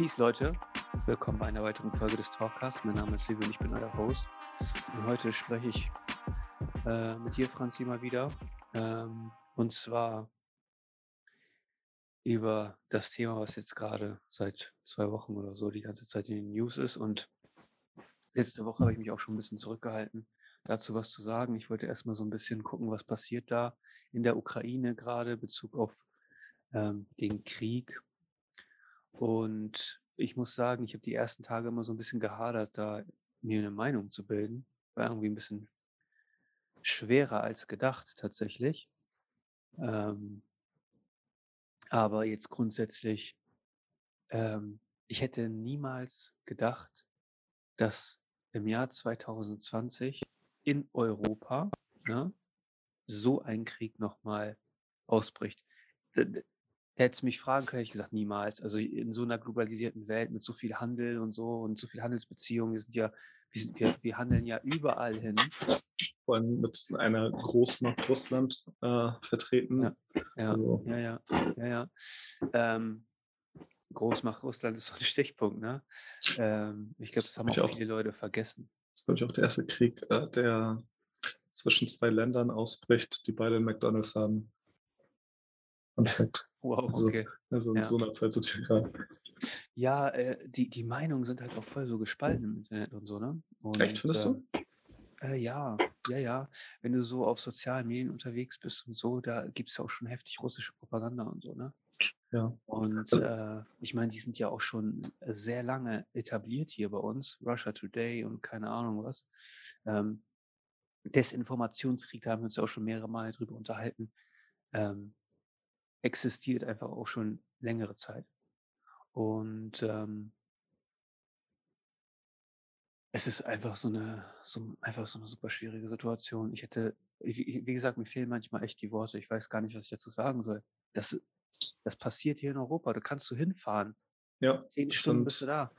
Peace, Leute. Willkommen bei einer weiteren Folge des Talkcasts. Mein Name ist Silvio und ich bin euer Host. Und heute spreche ich äh, mit dir, Franzi, mal wieder. Ähm, und zwar über das Thema, was jetzt gerade seit zwei Wochen oder so die ganze Zeit in den News ist. Und letzte Woche habe ich mich auch schon ein bisschen zurückgehalten, dazu was zu sagen. Ich wollte erstmal so ein bisschen gucken, was passiert da in der Ukraine gerade, Bezug auf ähm, den Krieg. Und ich muss sagen, ich habe die ersten Tage immer so ein bisschen gehadert, da mir eine Meinung zu bilden. War irgendwie ein bisschen schwerer als gedacht tatsächlich. Ähm, aber jetzt grundsätzlich, ähm, ich hätte niemals gedacht, dass im Jahr 2020 in Europa ne, so ein Krieg nochmal ausbricht. Hättest mich fragen können, hätte ich gesagt, niemals. Also in so einer globalisierten Welt mit so viel Handel und so und so viel Handelsbeziehungen, wir sind ja, wir, sind, wir, wir handeln ja überall hin. Vor allem mit einer Großmacht Russland äh, vertreten. Ja, ja, also. ja, ja, ja, ja. Ähm, Großmacht Russland ist so ein Stichpunkt, ne? Ähm, ich glaube, das, das haben auch viele Leute vergessen. Das ist, glaube ich, auch der erste Krieg, äh, der zwischen zwei Ländern ausbricht, die beide McDonalds haben. Perfekt. Wow, also, okay. Also, also in ja. so einer Zeit sind wir gerade. Ja, äh, die, die Meinungen sind halt auch voll so gespalten im Internet und so, ne? Und, Echt, findest äh, du? Äh, ja, ja, ja. Wenn du so auf sozialen Medien unterwegs bist und so, da gibt es auch schon heftig russische Propaganda und so, ne? Ja. Und also äh, ich meine, die sind ja auch schon sehr lange etabliert hier bei uns, Russia Today und keine Ahnung was. Ähm, Desinformationskrieg, da haben wir uns ja auch schon mehrere Male drüber unterhalten. Ähm, existiert einfach auch schon längere Zeit. Und ähm, es ist einfach so eine, so, einfach so eine super schwierige Situation. Ich hätte, wie, wie gesagt, mir fehlen manchmal echt die Worte. Ich weiß gar nicht, was ich dazu sagen soll. Das, das passiert hier in Europa. Da kannst du hinfahren. Ja. Zehn Stunden sind, bist du da.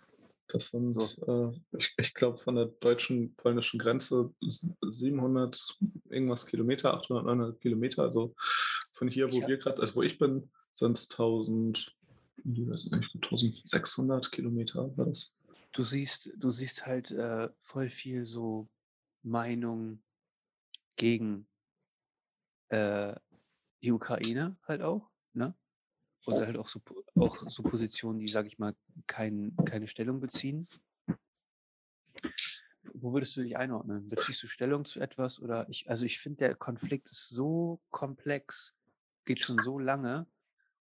Das sind, so. äh, ich, ich glaube, von der deutschen, polnischen Grenze 700 irgendwas Kilometer, 800, 900 Kilometer. Also von hier, wo ich wir gerade, also wo ich bin, sind es 1000, 1600 Kilometer war das. Du siehst, du siehst halt äh, voll viel so Meinung gegen äh, die Ukraine halt auch, ne? Oder halt auch so, auch so Positionen, die, sag ich mal, kein, keine Stellung beziehen. Wo würdest du dich einordnen? Beziehst du Stellung zu etwas oder ich, also ich finde, der Konflikt ist so komplex, geht schon so lange.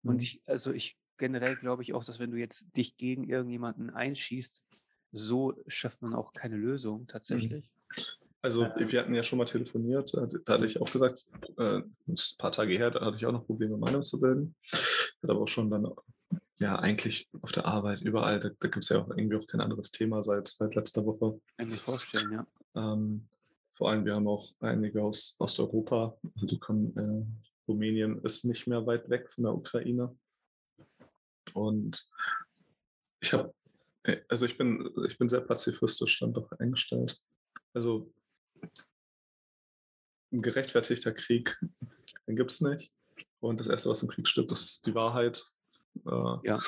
Und mhm. ich, also ich generell glaube ich auch, dass wenn du jetzt dich gegen irgendjemanden einschießt, so schafft man auch keine Lösung mhm. tatsächlich. Also äh, wir hatten ja schon mal telefoniert, da hatte ich auch gesagt, äh, ein paar Tage her, da hatte ich auch noch Probleme, Meinung zu bilden. Ich hatte aber auch schon dann, ja, eigentlich auf der Arbeit, überall, da, da gibt es ja auch irgendwie auch kein anderes Thema seit, seit letzter Woche. Kann ich vorstellen, ja. Ähm, vor allem, wir haben auch einige aus Osteuropa, also die kommen, äh, Rumänien ist nicht mehr weit weg von der Ukraine. Und ich habe, also ich bin, ich bin sehr pazifistisch dann doch eingestellt. Also ein gerechtfertigter Krieg, den gibt es nicht. Und das Erste, was im Krieg stirbt, ist die Wahrheit. Äh, ja.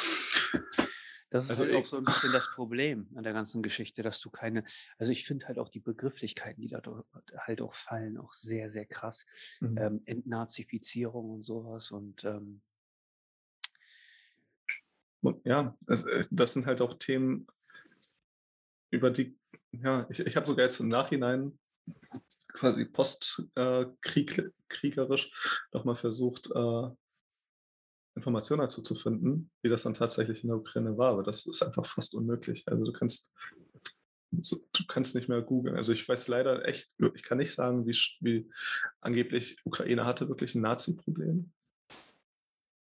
Das ist also halt auch so ein bisschen das Problem an der ganzen Geschichte, dass du keine, also ich finde halt auch die Begrifflichkeiten, die da halt auch fallen, auch sehr, sehr krass. Mhm. Ähm, Entnazifizierung und sowas und ähm, ja, also das sind halt auch Themen, über die, ja, ich, ich habe sogar jetzt im Nachhinein quasi postkriegerisch äh, nochmal versucht, äh, Informationen dazu zu finden, wie das dann tatsächlich in der Ukraine war. Aber das ist einfach fast unmöglich. Also du kannst, du kannst nicht mehr googeln. Also ich weiß leider echt, ich kann nicht sagen, wie, wie angeblich Ukraine hatte wirklich ein Nazi-Problem.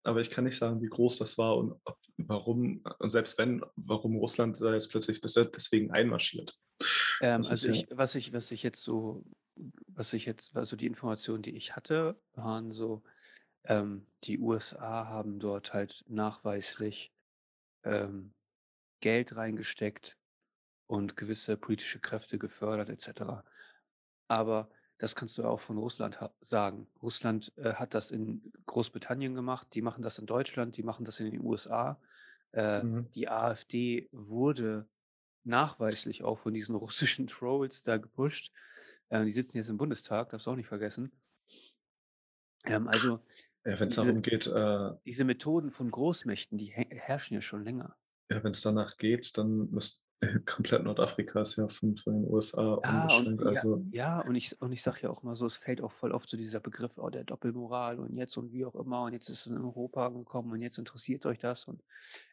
Aber ich kann nicht sagen, wie groß das war und warum, und selbst wenn, warum Russland da jetzt plötzlich deswegen einmarschiert. Ähm, also ich, ja was ich, was ich jetzt so, was ich jetzt, also die Informationen, die ich hatte, waren so, ähm, die USA haben dort halt nachweislich ähm, Geld reingesteckt und gewisse politische Kräfte gefördert etc. Aber das kannst du auch von Russland sagen. Russland äh, hat das in Großbritannien gemacht, die machen das in Deutschland, die machen das in den USA. Äh, Mhm. die AfD wurde nachweislich auch von diesen russischen Trolls da gepusht. Äh, die sitzen jetzt im Bundestag, darfst du auch nicht vergessen. Ähm, also Ja, wenn es diese, darum geht, äh, diese Methoden von Großmächten, die herrschen ja schon länger. ja, wenn es danach geht, dann müsst komplett Nordafrika ist ja von, von den USA Ja, und umgeschränkt. ja, Also, ja, und ich, und ich sage ja auch mal so, es fällt auch voll oft so dieser Begriff, oh, der Doppelmoral und jetzt und wie auch immer und jetzt ist es in Europa angekommen und jetzt interessiert euch das und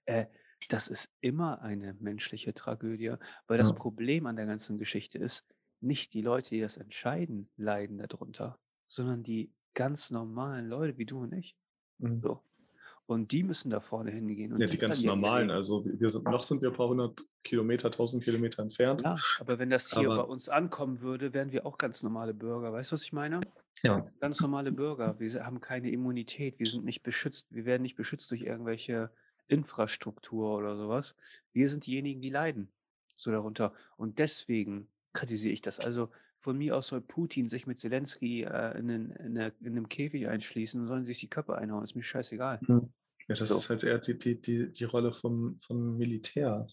äh, das ist immer eine menschliche Tragödie, weil das ja. Problem an der ganzen Geschichte ist, nicht die Leute, die das entscheiden, leiden darunter, sondern die ganz normalen Leute wie du und ich. Mhm. So. Und die müssen da vorne hingehen Ja, die ganz normalen, Leben. also wir sind, noch sind wir ein paar hundert Kilometer, tausend Kilometer entfernt, Ja, aber wenn das hier bei aber uns ankommen würde, wären wir auch ganz normale Bürger. Weißt du, was ich meine? ja, Ganz normale Bürger. Wir haben keine Immunität. Wir sind nicht beschützt. Wir werden nicht beschützt durch irgendwelche Infrastruktur oder sowas. Wir sind diejenigen, die leiden. So darunter. Und deswegen kritisiere ich das. Also von mir aus soll Putin sich mit Zelensky äh, in, in, eine, in einem Käfig einschließen und sollen sich die Köpfe einhauen. Ist mir scheißegal. Mhm. ja, das So. ist halt eher die, die, die, die Rolle vom, vom Militär.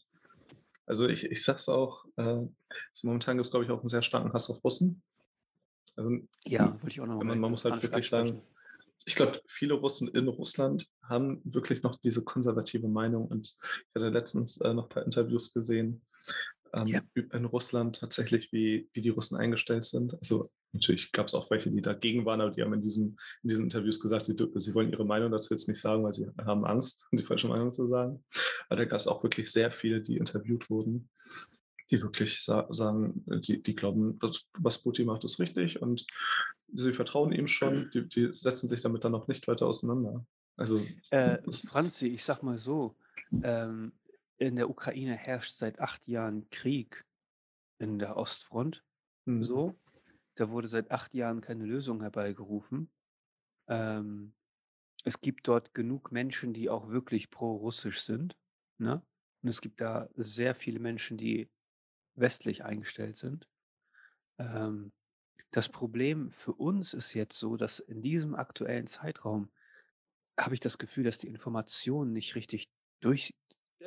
Also ich, ich sag's auch, äh, also momentan gibt es, glaube ich, auch einen sehr starken Hass auf Russen. Also Ja, würde ich auch noch man, man muss halt wirklich sagen, ich glaube, viele Russen in Russland haben wirklich noch diese konservative Meinung. Und ich hatte letztens äh, noch ein paar Interviews gesehen ähm, Ja. in Russland tatsächlich, wie, wie die Russen eingestellt sind. Also natürlich gab es auch welche, die dagegen waren, aber die haben in, diesem, in diesen Interviews gesagt, sie, sie wollen ihre Meinung dazu jetzt nicht sagen, weil sie haben Angst, die falsche Meinung zu sagen. Aber da gab es auch wirklich sehr viele, die interviewt wurden, die wirklich sa sagen, die, die glauben, was Putin macht, ist richtig und sie vertrauen ihm schon, die, die setzen sich damit dann noch nicht weiter auseinander. Also, Äh, Franzi, ich sag mal so, ähm, in der Ukraine herrscht seit acht Jahren Krieg in der Ostfront. hm, So, da wurde seit acht Jahren keine Lösung herbeigerufen. Ähm, es gibt dort genug Menschen, die auch wirklich pro-russisch sind. Ne? Und es gibt da sehr viele Menschen, die westlich eingestellt sind. Ähm, das Problem für uns ist jetzt so, dass in diesem aktuellen Zeitraum habe ich das Gefühl, dass die Informationen nicht richtig durch,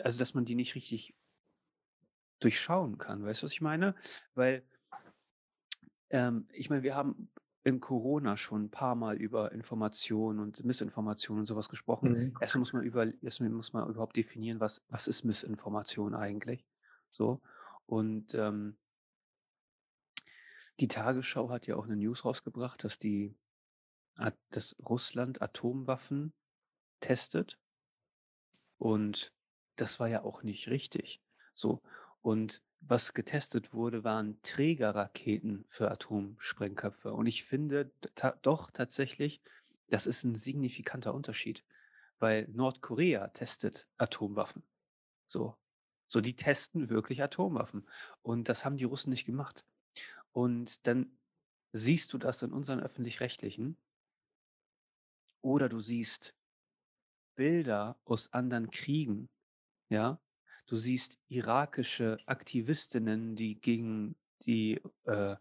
also dass man die nicht richtig durchschauen kann. Weißt du, was ich meine? Weil ähm, ich meine, wir haben in Corona schon ein paar Mal über Informationen und Missinformationen und sowas gesprochen. hm, Erstmal muss man über, erstmal muss man überhaupt definieren, was, was ist Missinformation eigentlich? So. Und ähm, die Tagesschau hat ja auch eine News rausgebracht, dass die, dass Russland Atomwaffen testet. Und das war ja auch nicht richtig. So. Und was getestet wurde, waren Trägerraketen für Atomsprengköpfe. Und ich finde ta doch tatsächlich, das ist ein signifikanter Unterschied, weil Nordkorea testet Atomwaffen. So. So, die testen wirklich Atomwaffen. Und das haben die Russen nicht gemacht. Und dann siehst du das in unseren öffentlich-rechtlichen oder du siehst Bilder aus anderen Kriegen, ja. Du siehst irakische Aktivistinnen, die gegen die, äh,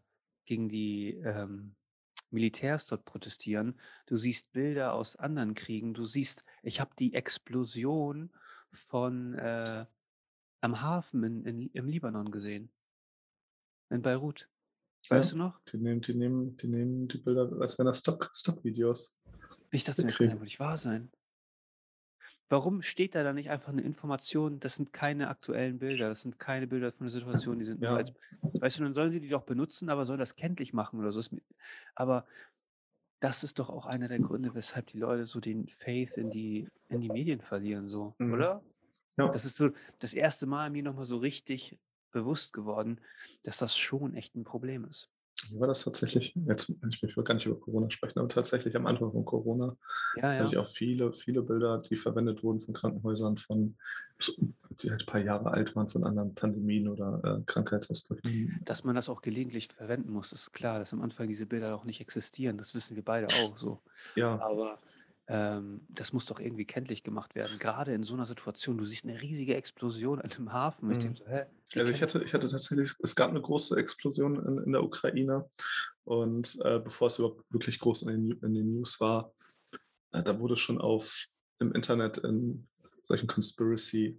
gegen die ähm, Militärs dort protestieren. Du siehst Bilder aus anderen Kriegen. Du siehst, ich habe die Explosion von äh, am Hafen in, in, im Libanon gesehen. In Beirut. Weißt Ja. du noch? die, nehmen, die, nehmen, die nehmen die Bilder, als wären das Stock- Stock-Videos. Ich dachte, das kann ja wohl nicht wahr sein. Warum steht da dann nicht einfach eine Information, das sind keine aktuellen Bilder, das sind keine Bilder von der Situation, die sind nur Ja. als, weißt du, dann sollen sie die doch benutzen, aber sollen das kenntlich machen oder so. Aber das ist doch auch einer der Gründe, weshalb die Leute so den Faith in die, in die Medien verlieren, so, Mhm. oder? Ja. Das ist so das erste Mal mir nochmal so richtig bewusst geworden, dass das schon echt ein Problem ist. Wie war das tatsächlich? Jetzt, ich will gar nicht über Corona sprechen, aber tatsächlich am Anfang von Corona Ja, habe ich ja. auch viele, viele Bilder, die verwendet wurden von Krankenhäusern, von, die halt ein paar Jahre alt waren, von anderen Pandemien oder äh, Krankheitsausbrüchen. Dass man das auch gelegentlich verwenden muss, ist klar, dass am Anfang diese Bilder auch nicht existieren. Das wissen wir beide auch so. Ja, Aber ähm, das muss doch irgendwie kenntlich gemacht werden. Gerade in so einer Situation, du siehst eine riesige Explosion an einem Hafen. Ich Mhm. denke so, hä? also ich hatte, ich hatte tatsächlich, es gab eine große Explosion in, in der Ukraine und äh, bevor es überhaupt wirklich groß in den, in den News war, äh, da wurde schon auf im Internet in solchen Conspiracy-Ecken,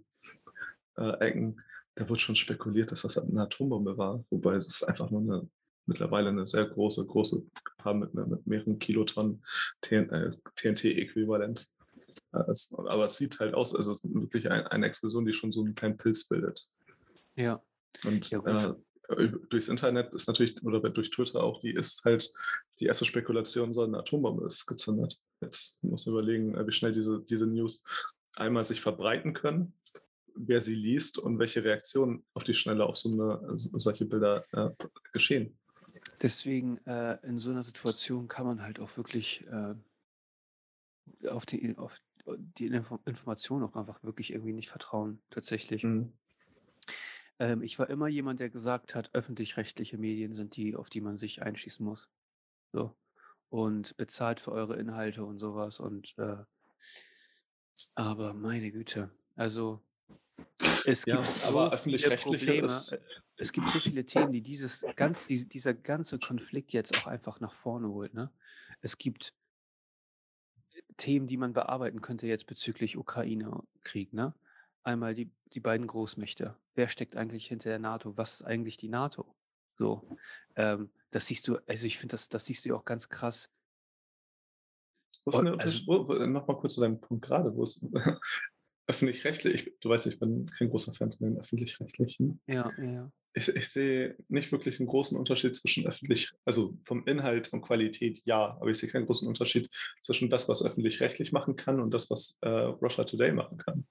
äh, da wird schon spekuliert, dass das eine Atombombe war, wobei das einfach nur eine mittlerweile eine sehr große, große Paar mit, mit mehreren Kilotonnen TNT-Äquivalent äh. Aber es sieht halt aus, es ist wirklich ein, eine Explosion, die schon so einen kleinen Pilz bildet. Ja. Und ja, äh, durchs Internet ist natürlich, oder durch Twitter auch, die ist halt, die erste Spekulation, so eine Atombombe ist gezündet. Jetzt muss man überlegen, äh, wie schnell diese, diese News einmal sich verbreiten können, wer sie liest und welche Reaktionen auf die Schnelle auf so eine, solche Bilder äh, geschehen. Deswegen äh, in so einer Situation kann man halt auch wirklich äh, auf die, auf die Information auch einfach wirklich irgendwie nicht vertrauen, tatsächlich. Mhm. Ähm, ich war immer jemand, der gesagt hat, öffentlich-rechtliche Medien sind die, auf die man sich einschießen muss. So. Und bezahlt für eure Inhalte und sowas. Und äh, aber meine Güte, also es gibt ja, aber öffentlich-rechtliche ist. Es gibt so viele Themen, die dieses ganz, die, dieser ganze Konflikt jetzt auch einfach nach vorne holt. Ne? Es gibt Themen, die man bearbeiten könnte jetzt bezüglich Ukraine-Krieg. Ne? Einmal die, die beiden Großmächte. Wer steckt eigentlich hinter der NATO? Was ist eigentlich die NATO? So, ähm, das siehst du, also ich finde, das, das siehst du ja auch ganz krass. Eine, also, wo, wo, noch mal kurz zu deinem Punkt gerade, wo ist öffentlich-rechtlich, du weißt, ich bin kein großer Fan von den öffentlich-rechtlichen. Ja, ja. Ich, ich, sehe nicht wirklich einen großen Unterschied zwischen öffentlich, also vom Inhalt und Qualität ja, aber ich sehe keinen großen Unterschied zwischen das, was öffentlich-rechtlich machen kann und das, was äh, Russia Today machen kann.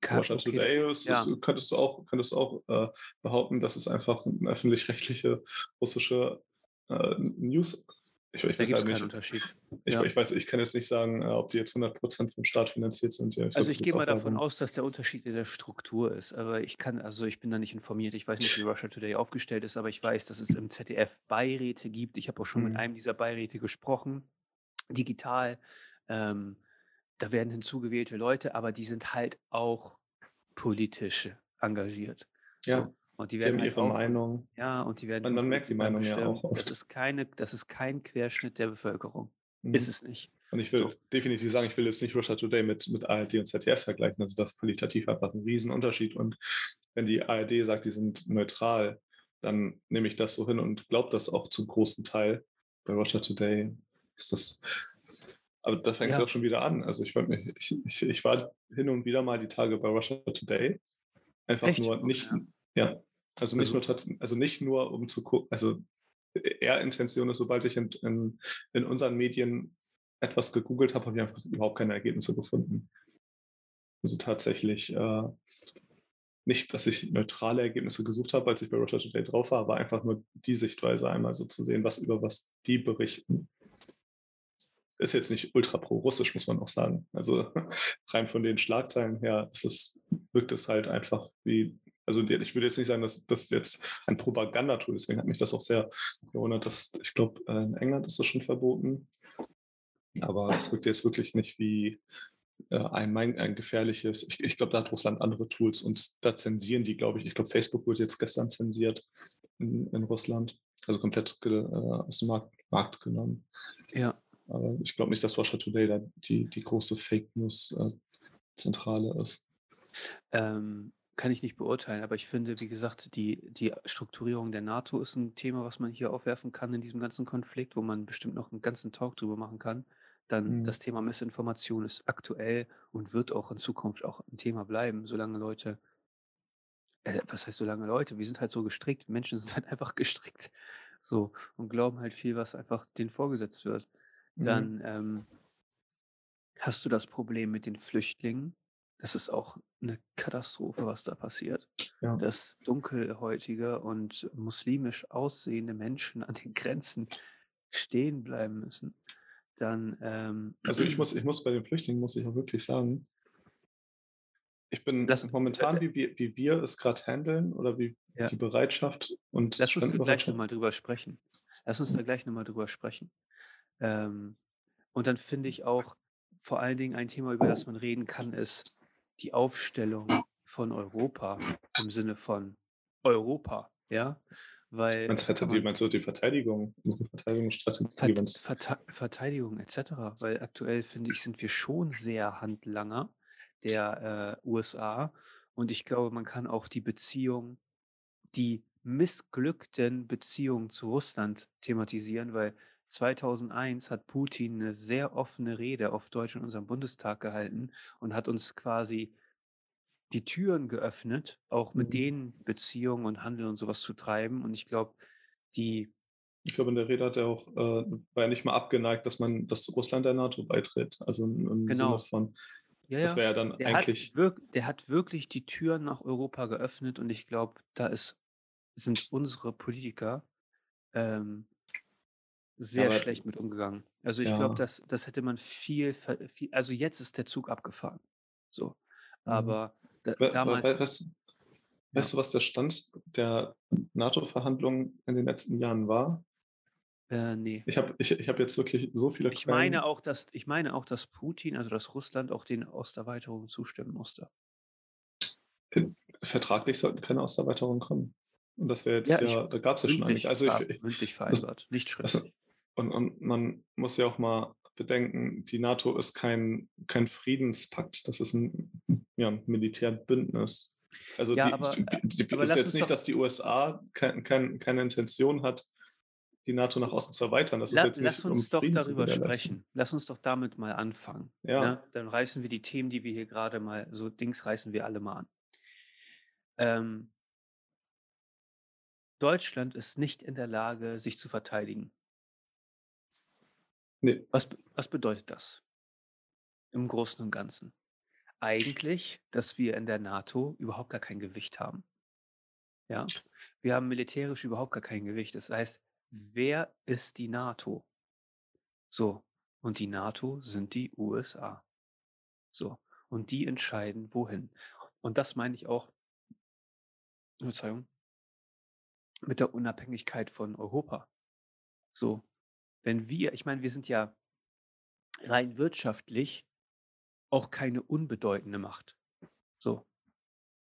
kann Russia okay. Today ist, ja. ist, könntest du auch, könntest du auch äh, behaupten, dass es einfach eine öffentlich-rechtliche russische äh, News ich, ich da gibt es keinen Unterschied. Ich, ja. ich, weiß, ich kann jetzt nicht sagen, äh, ob die jetzt 100% vom Staat finanziert sind. Ja, ich also ich gehe mal davon aus, dass der Unterschied in der Struktur ist. Aber ich kann, also ich bin da nicht informiert. Ich weiß nicht, wie Russia Today aufgestellt ist, aber ich weiß, dass es im ZDF Beiräte gibt. Ich habe auch schon mhm. mit einem dieser Beiräte gesprochen, digital. Ähm, da werden hinzugewählte Leute, aber die sind halt auch politisch engagiert. Ja. So. Und die werden die halt ihre auch, Meinung. Ja, und die werden. Und man merkt die Meinung ja auch. Oft. Das ist keine, das ist kein Querschnitt der Bevölkerung. Mhm. Ist es nicht. Und ich will so. definitiv sagen, ich will jetzt nicht Russia Today mit, mit ARD und ZDF vergleichen. Also das ist qualitativ einfach ein Riesenunterschied. Und wenn die ARD sagt, die sind neutral, dann nehme ich das so hin und glaube das auch zum großen Teil. Bei Russia Today ist das. Aber da fängt es ja. auch schon wieder an. Also ich, ich, ich, ich war hin und wieder mal die Tage bei Russia Today. Einfach Echt? nur nicht, ja. Ja. Also nicht also, nur also nicht nur um zu gucken, also eher Intention ist, sobald ich in, in, in unseren Medien etwas gegoogelt habe, habe ich einfach überhaupt keine Ergebnisse gefunden. Also tatsächlich äh, nicht, dass ich neutrale Ergebnisse gesucht habe, als ich bei Roger Today drauf war, aber einfach nur die Sichtweise einmal so zu sehen, was über was die berichten. Ist jetzt nicht ultra pro-russisch, muss man auch sagen. Also rein von den Schlagzeilen her ist es, wirkt es halt einfach wie also ich würde jetzt nicht sagen, dass das jetzt ein Propagandatool ist. Deswegen hat mich das auch sehr gewundert, dass ich glaube, in England ist das schon verboten. Aber es wirkt jetzt wirklich nicht wie äh, ein, ein gefährliches. Ich, ich glaube, da hat Russland andere Tools und da zensieren die, glaube ich. Ich glaube, Facebook wurde jetzt gestern zensiert in, in Russland. Also komplett äh, aus dem Markt, Markt, genommen. Ja. Aber ich glaube nicht, dass Russia Today da die, die große Fake News-Zentrale äh, ist. Ähm, kann ich nicht beurteilen, aber ich finde, wie gesagt, die, die Strukturierung der NATO ist ein Thema, was man hier aufwerfen kann in diesem ganzen Konflikt, wo man bestimmt noch einen ganzen Talk drüber machen kann. Dann mhm. das Thema Missinformation ist aktuell und wird auch in Zukunft auch ein Thema bleiben, solange Leute, äh, was heißt solange Leute, wir sind halt so gestrickt, Menschen sind halt einfach gestrickt so und glauben halt viel, was einfach denen vorgesetzt wird. Mhm. Dann ähm, hast du das Problem mit den Flüchtlingen, das ist auch eine Katastrophe, was da passiert. Ja. Dass dunkelhäutige und muslimisch aussehende Menschen an den Grenzen stehen bleiben müssen. Dann, ähm, also ich muss, ich muss bei den Flüchtlingen, muss ich auch wirklich sagen, ich bin Lass, momentan, äh, wie, wie wir es gerade handeln oder wie ja. die Bereitschaft und Lass uns da gleich nochmal drüber sprechen. Lass uns da gleich nochmal drüber sprechen. Ähm, und dann finde ich auch vor allen Dingen ein Thema, über das man reden kann, ist, die Aufstellung von Europa im Sinne von Europa, ja, Weil Meinst, du, man meinst du die Verteidigung, unsere Verteidigungsstrategie, Vert Verteidigung etc. Weil aktuell, finde ich, sind wir schon sehr Handlanger der äh, USA. Und ich glaube, man kann auch die Beziehung, die missglückten Beziehungen zu Russland thematisieren, weil 2001 hat Putin eine sehr offene Rede auf Deutsch in unserem Bundestag gehalten und hat uns quasi die Türen geöffnet, auch mit Mhm. den Beziehungen und Handel und sowas zu treiben. Und ich glaube, die Ich glaube, in der Rede hat er auch, äh, war er nicht mal abgeneigt, dass man, dass Russland der NATO beitritt. Also im, im Sinne Genau. von, Ja, das ja. wäre ja dann Der hat, eigentlich, wirk der hat wirklich die Türen nach Europa geöffnet und ich glaube, da ist, sind unsere Politiker ähm, sehr aber schlecht mit umgegangen. Also ich glaube, ja, das, das hätte man viel, viel, also jetzt ist der Zug abgefahren. So. mhm. Aber da, We- damals, we- weißt, weißt ja, du, was der Stand der NATO-Verhandlungen in den letzten Jahren war? äh, nee. Ich habe ich, ich hab jetzt wirklich so viele Ich meine auch, dass, ich meine auch, dass Putin, also dass Russland auch den Osterweiterungen zustimmen musste. äh, Vertraglich sollten keine Osterweiterungen kommen. Und das wäre jetzt Ja, ich, ja, da gab es ja schon einige. mündlich, Also ich, ich mündlich das, vereinbart, nicht das, schriftlich. Und, und man muss ja auch mal bedenken, die NATO ist kein, kein Friedenspakt, das ist ein, ja, Militärbündnis. Also Ja, die, aber, äh, die, die aber ist jetzt nicht, dass die USA kein, kein, keine Intention hat, die NATO nach außen zu erweitern. Das ist jetzt lass nicht, um uns doch Frieden darüber sprechen. Lass uns doch damit mal anfangen. Ja, Ne? Dann reißen wir die Themen, die wir hier gerade mal, so Dings reißen wir alle mal an. Ähm, Deutschland ist nicht in der Lage, sich zu verteidigen. Nee, Was, was bedeutet das im Großen und Ganzen? Eigentlich, dass wir in der NATO überhaupt gar kein Gewicht haben. Ja, wir haben militärisch überhaupt gar kein Gewicht. Das heißt, wer ist die NATO? So, und die NATO sind die USA. So, und die entscheiden, wohin. Und das meine ich auch, Verzeihung, mit der Unabhängigkeit von Europa. So, wenn wir, ich meine, wir sind ja rein wirtschaftlich auch keine unbedeutende Macht. So,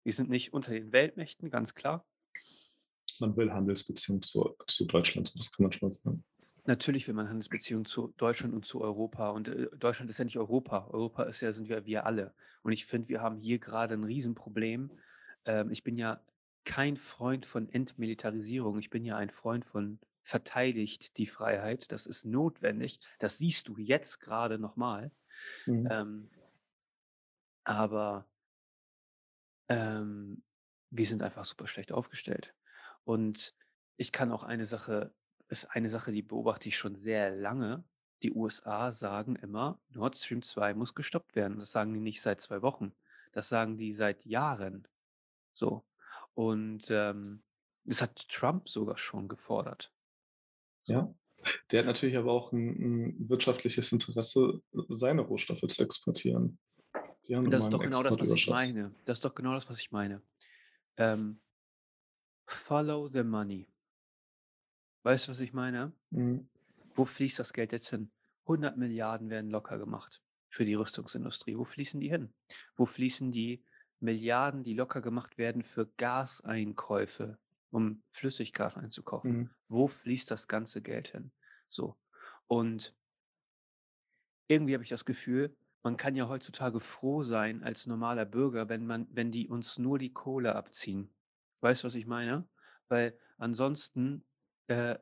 wir sind nicht unter den Weltmächten, ganz klar. man will Handelsbeziehungen zu, zu Deutschland, das kann man schon mal sagen. Natürlich will man Handelsbeziehungen zu Deutschland und zu Europa. Und äh, Deutschland ist ja nicht Europa. Europa ist ja, sind wir, wir alle. Und ich finde, wir haben hier gerade ein Riesenproblem. Ähm, ich bin ja kein Freund von Entmilitarisierung. Ich bin ja ein Freund von verteidigt die Freiheit. Das ist notwendig. Das siehst du jetzt gerade nochmal. Mhm. Ähm, aber ähm, wir sind einfach super schlecht aufgestellt. Und ich kann auch eine Sache, ist eine Sache, die beobachte ich schon sehr lange. Die USA sagen immer, Nord Stream 2 muss gestoppt werden. Das sagen die nicht seit zwei Wochen. Das sagen die seit Jahren. So. Und ähm, das hat Trump sogar schon gefordert. Ja, der hat natürlich aber auch ein, ein wirtschaftliches Interesse, seine Rohstoffe zu exportieren. Und das ist doch genau das, was ich meine. Das ist doch genau das, was ich meine. Ähm, follow the money. Weißt du, was ich meine? Mhm. Wo fließt das Geld jetzt hin? 100 Milliarden werden locker gemacht für die Rüstungsindustrie. Wo fließen die hin? Wo fließen die Milliarden, die locker gemacht werden für Gaseinkäufe, um Flüssiggas einzukaufen? Mhm. Wo fließt das ganze Geld hin? So. Und irgendwie habe ich das Gefühl, man kann ja heutzutage froh sein als normaler Bürger, wenn man, wenn die uns nur die Kohle abziehen. Weißt du, was ich meine? Weil ansonsten äh,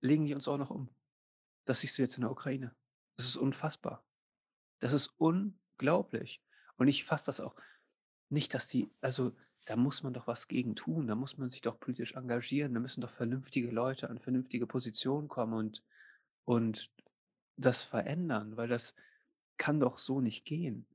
legen die uns auch noch um. Das siehst du jetzt in der Ukraine. Das ist unfassbar. Das ist unglaublich. Und ich fasse das auch nicht, dass die, also da muss man doch was gegen tun, da muss man sich doch politisch engagieren, da müssen doch vernünftige Leute an vernünftige Positionen kommen und, und das verändern, weil das kann doch so nicht gehen.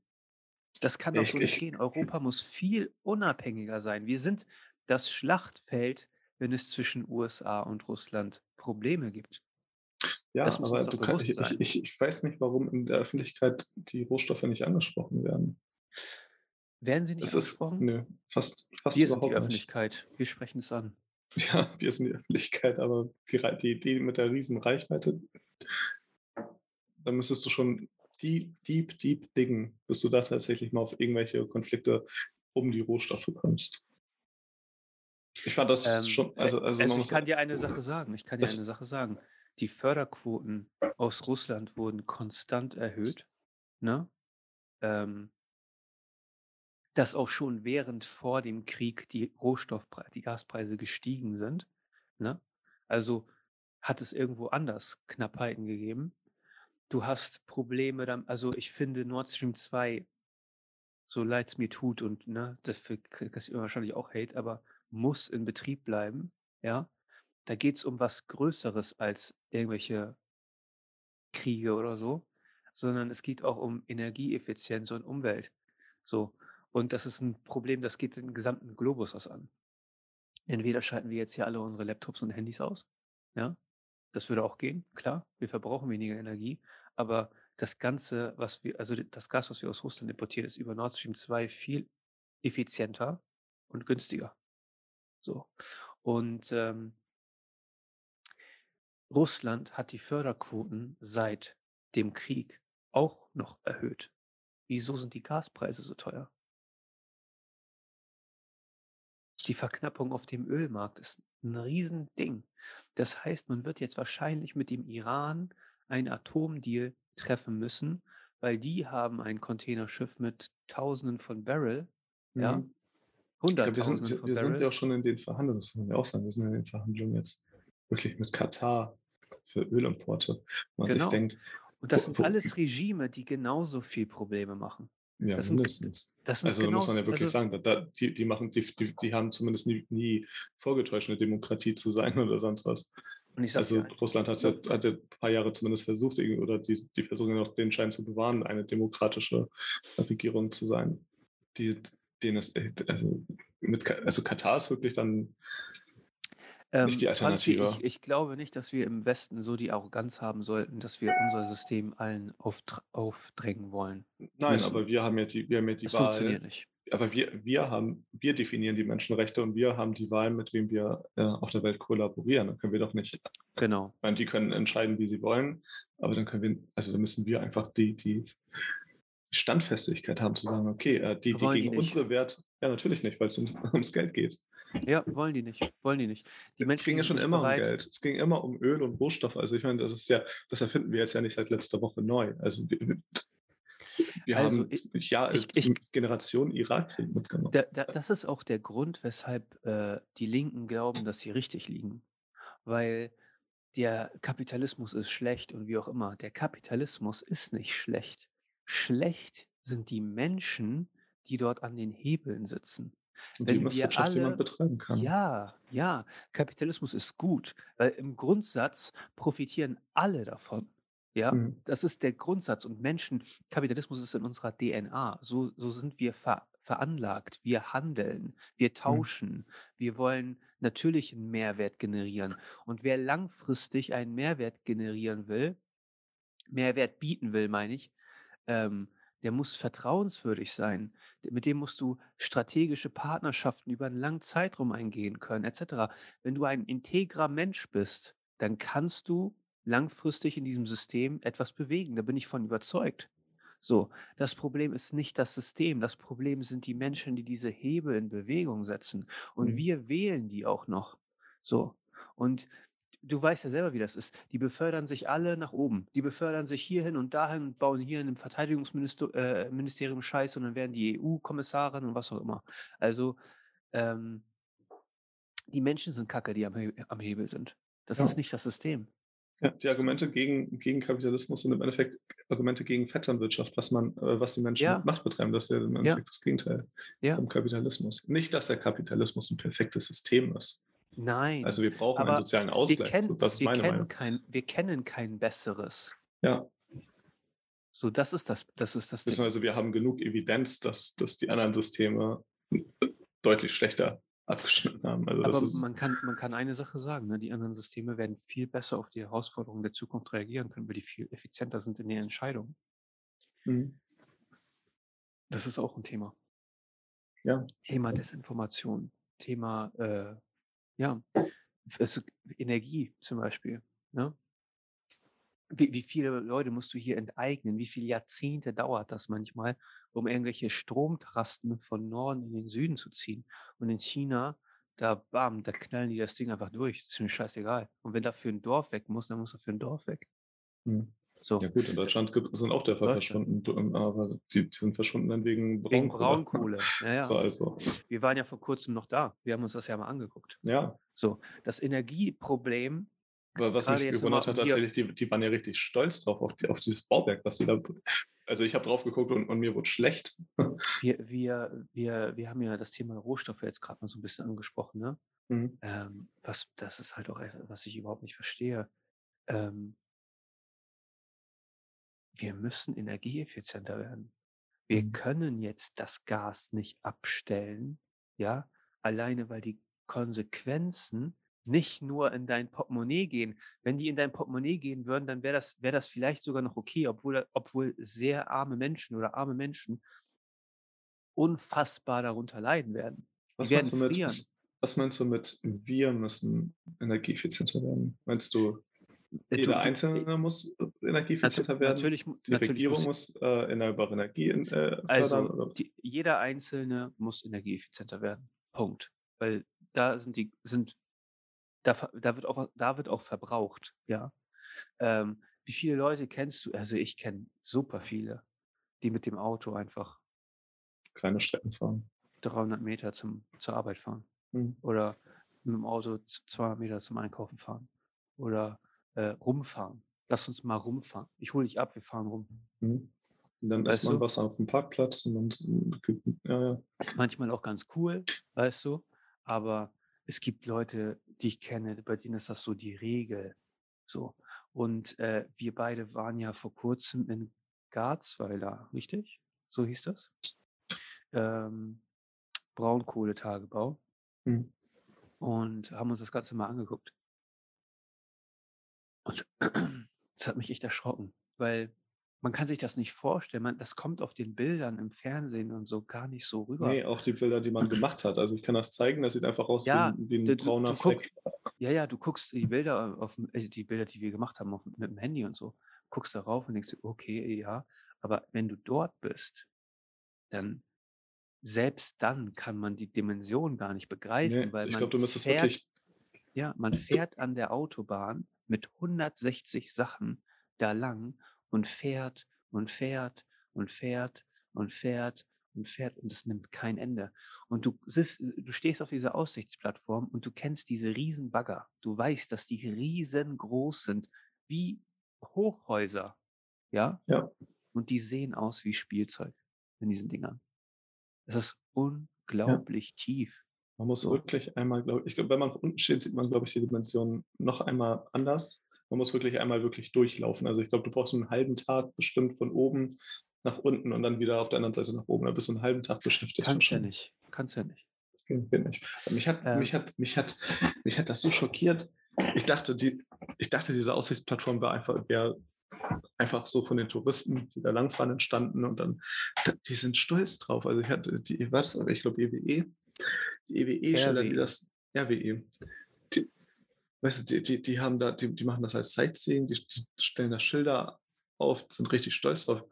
Das kann doch so nicht ich, gehen. Europa muss viel unabhängiger sein. Wir sind das Schlachtfeld, wenn es zwischen USA und Russland Probleme gibt. ja, aber kann, ich, ich, ich weiß nicht, warum in der Öffentlichkeit die Rohstoffe nicht angesprochen werden. Werden sie nicht ist, angesprochen? nö, fast, fast Wir sind die überhaupt nicht. Öffentlichkeit. Wir sprechen es an. Ja, wir sind die Öffentlichkeit, aber die, die Idee mit der riesen Reichweite, da müsstest du schon deep, deep, deep diggen, bis du da tatsächlich mal auf irgendwelche Konflikte um die Rohstoffe kommst. Ich fand das Ähm, schon, also, also, also ich kann dir eine Sache sagen. Ich kann dir eine Sache sagen. Die Förderquoten aus Russland wurden konstant erhöht. Ne? Ähm, dass auch schon während vor dem Krieg die Rohstoffpreise, die Gaspreise gestiegen sind. Ne? Also hat es irgendwo anders Knappheiten gegeben. Du hast Probleme, dann, also ich finde Nord Stream 2, so leid es mir tut und ne, dafür kriegst du wahrscheinlich auch Hate, aber muss in Betrieb bleiben. Ja, da geht es um was Größeres als irgendwelche Kriege oder so, sondern es geht auch um Energieeffizienz und Umwelt. So. Und das ist ein Problem, das geht den gesamten Globus was an. Entweder schalten wir jetzt hier alle unsere Laptops und Handys aus. Ja, das würde auch gehen, klar. Wir verbrauchen weniger Energie. Aber das Ganze, was wir, also das Gas, was wir aus Russland importieren, ist über Nord Stream 2 viel effizienter und günstiger. So. Und ähm, Russland hat die Förderquoten seit dem Krieg auch noch erhöht. Wieso sind die Gaspreise so teuer? Die Verknappung auf dem Ölmarkt ist ein Riesending. Das heißt, man wird jetzt wahrscheinlich mit dem Iran einen Atomdeal treffen müssen, weil die haben ein Containerschiff mit Tausenden von Barrel, ja, mhm. ich glaube, wir, sind, wir, wir sind ja auch schon in den Verhandlungen, das muss man ja auch sagen, wir sind in den Verhandlungen jetzt wirklich mit Katar für Ölimporte. Man sich Genau. denkt, Und das sind alles Regime, die genauso viel Probleme machen. Ja, Das sind, mindestens. das sind Also da muss genau, man ja wirklich also sagen, da, die, die machen, die, die, die haben zumindest nie, nie vorgetäuscht, eine Demokratie zu sein oder sonst was. Und ich sag Also dir, Russland hat ja, hat ja ein paar Jahre zumindest versucht, oder die, die versuchen ja noch den Schein zu bewahren, eine demokratische Regierung zu sein. Die, denen ist, also, mit, also Katar ist wirklich dann nicht die ähm, Alternative. ich, ich glaube nicht, dass wir im Westen so die Arroganz haben sollten, dass wir unser System allen aufdr- aufdrängen wollen Nein, müssen. aber wir haben ja die, wir haben ja die Das Wahl. funktioniert nicht. Aber wir, wir haben, wir definieren die Menschenrechte und wir haben die Wahl, mit wem wir äh, auf der Welt kollaborieren. Dann können wir doch nicht Genau. Ich meine, die können entscheiden, wie sie wollen, aber dann können wir, also dann müssen wir einfach die, die Standfestigkeit haben, zu sagen, okay, äh, die, die die gegen nicht. unsere Werte, ja, natürlich nicht, weil es um, ums Geld geht. Ja, wollen die nicht. Wollen die nicht. Die es ging ja schon immer um bereit. Geld. Es ging immer um Öl und Rohstoffe. Also ich meine, das ist ja, das erfinden wir jetzt ja nicht seit letzter Woche neu. Also wir, wir Also haben ich, ja ich, ich, Generationen Irakkrieg mitgenommen. da, da, das ist auch der Grund, weshalb äh, die Linken glauben, dass sie richtig liegen. Weil der Kapitalismus ist schlecht und wie auch immer. Der Kapitalismus ist nicht schlecht. Schlecht sind die Menschen, die dort an den Hebeln sitzen. Und die Wenn die man alle, betreiben kann. ja, ja, Kapitalismus ist gut, weil im Grundsatz profitieren alle davon. Ja, Mhm. das ist der Grundsatz. Und Menschen, Kapitalismus ist in unserer DNA. So, so sind wir ver, veranlagt. Wir handeln, wir Mhm. tauschen, wir wollen natürlich einen Mehrwert generieren. Und wer langfristig einen Mehrwert generieren will, Mehrwert bieten will, meine ich, ähm, der muss vertrauenswürdig sein. Mit dem musst du strategische Partnerschaften über einen langen Zeitraum eingehen können, etc. Wenn du ein integrer Mensch bist, dann kannst du langfristig in diesem System etwas bewegen. Da bin ich von überzeugt. So, das Problem ist nicht das System. Das Problem sind die Menschen, die diese Hebel in Bewegung setzen. Und Mhm. wir wählen die auch noch. So. Und du weißt ja selber, wie das ist. Die befördern sich alle nach oben. Die befördern sich hierhin und dahin und bauen hier in dem Verteidigungsministerium äh, Scheiße und dann werden die EU-Kommissarin und was auch immer. Also, ähm, die Menschen sind Kacke, die am, He am Hebel sind. Das Ja. ist nicht das System. Ja, die Argumente gegen, gegen Kapitalismus sind im Endeffekt Argumente gegen Vetternwirtschaft, was man, äh, was die Menschen Ja. mit Macht betreiben. Das ist ja im Ja. Endeffekt das Gegenteil Ja. vom Kapitalismus. Nicht, dass der Kapitalismus ein perfektes System ist. Nein. Also wir brauchen einen sozialen Ausgleich. so, kennen, das ist wir, meine kennen Meinung. kein, wir kennen kein besseres. Ja, So, das ist das, das ist das beziehungsweise wir haben genug Evidenz, dass, dass die anderen Systeme deutlich schlechter abgeschnitten haben. Also Aber man kann, man kann eine Sache sagen, ne? die anderen Systeme werden viel besser auf die Herausforderungen der Zukunft reagieren können, weil die viel effizienter sind in den Entscheidungen. Mhm. Das ist auch ein Thema. Ja. Thema Desinformation, Thema äh, ja, also Energie zum Beispiel. Ne? Wie, wie viele Leute musst du hier enteignen? Wie viele Jahrzehnte dauert das manchmal, um irgendwelche Stromtrasten von Norden in den Süden zu ziehen? Und in China da bam, da knallen die das Ding einfach durch. Das ist mir scheißegal. Und wenn dafür ein Dorf weg muss, dann muss er für ein Dorf weg. Hm. So, Ja gut, in Deutschland sind auch Läuft ja. verschwunden, aber die, sind verschwunden dann wegen wegen Braunkohle. Braunkohle. Ja, So, ja. also, Wir waren ja vor kurzem noch da. Wir haben uns das ja mal angeguckt. ja. So, das Energieproblem, was Gerade mich gewundert hat, tatsächlich, die, die waren ja richtig stolz drauf, auf, die, auf dieses Bauwerk, was sie da. Also ich habe drauf geguckt und, und mir wurde schlecht. wir, wir, wir, wir haben ja das Thema Rohstoffe jetzt gerade mal so ein bisschen angesprochen, ne? Mhm. Ähm, was, das ist halt auch etwas, was ich überhaupt nicht verstehe. Ähm, wir müssen energieeffizienter werden. Wir Mhm. können jetzt das Gas nicht abstellen, ja, alleine weil die Konsequenzen nicht nur in dein Portemonnaie gehen. Wenn die in dein Portemonnaie gehen würden, dann wäre das, wäre das vielleicht sogar noch okay, obwohl, obwohl sehr arme Menschen oder arme Menschen unfassbar darunter leiden werden. Was werden meinst, du mit, frieren. was, meinst du mit, wir müssen energieeffizienter werden? Meinst du, jeder du- du- Einzelne muss äh, energieeffizienter werden? Natürlich, Die natürlich Regierung muss, muss äh, erneuerbare Energie in, äh, fördern? also oder? die, jeder Einzelne muss energieeffizienter werden. Punkt. Weil da sind die, sind, da, da wird auch, da wird auch verbraucht, ja. Ähm, wie viele Leute kennst du? Also ich kenne super viele, die mit dem Auto einfach Kleine Strecken fahren. 300 Meter zum, zur Arbeit fahren. Mhm. Oder mit dem Auto z- 200 Meter zum Einkaufen fahren. Oder äh, rumfahren. Lass uns mal rumfahren. Ich hole dich ab, wir fahren rum. Mhm. Und dann Weißt isst man du? was auf dem Parkplatz und dann ja, ja. ist manchmal auch ganz cool, weißt du, aber es gibt Leute, die ich kenne, bei denen ist das so die Regel. So. Und äh, wir beide waren ja vor kurzem in Garzweiler, richtig? So hieß das? Ähm, Braunkohletagebau Mhm. und haben uns das Ganze mal angeguckt. Und das hat mich echt erschrocken, weil man kann sich das nicht vorstellen. Man, das kommt auf den Bildern im Fernsehen und so gar nicht so rüber. Nee, auch die Bilder, die man gemacht hat. Also ich kann das zeigen, das sieht einfach aus Ja, wie, ein- wie ein du- brauner du guck- Fleck. Ja, ja, du guckst die Bilder auf äh, die Bilder, die wir gemacht haben auf, mit dem Handy und so, guckst darauf und denkst, okay, ja, aber wenn du dort bist, dann selbst dann kann man die Dimension gar nicht begreifen, Nee, weil ich glaube, du müsstest wirklich ja, man fährt an der Autobahn mit 160 Sachen da lang und fährt und fährt und fährt und fährt und fährt und es nimmt kein Ende. Und du, sitzt, du stehst auf dieser Aussichtsplattform und du kennst diese riesen Bagger. Du weißt, dass die riesengroß sind, wie Hochhäuser. Ja? Ja. Und die sehen aus wie Spielzeug in diesen Dingern. Das ist unglaublich tief. Man muss wirklich einmal, glaube ich, glaube, wenn man von unten steht, sieht man, glaube ich, die Dimension noch einmal anders. Man muss wirklich einmal wirklich durchlaufen. Also ich glaube, du brauchst einen halben Tag bestimmt von oben nach unten und dann wieder auf der anderen Seite nach oben. Da bist du einen halben Tag beschäftigt. Kannst ja nicht. Kannst ja nicht. Geht nicht. Mich hat, Ähm. mich, hat, mich, hat, mich hat das so schockiert. Ich dachte, die, ich dachte diese Aussichtsplattform wäre einfach, wäre einfach so von den Touristen, die da langfahren, entstanden und dann, die sind stolz drauf. Also ich hatte die, was, ich glaube EWE, die EWE-Steller, die das, RWE, die, weißt du, die, die, die haben da, die, die machen das als Sightseeing, die, die stellen da Schilder auf, sind richtig stolz drauf.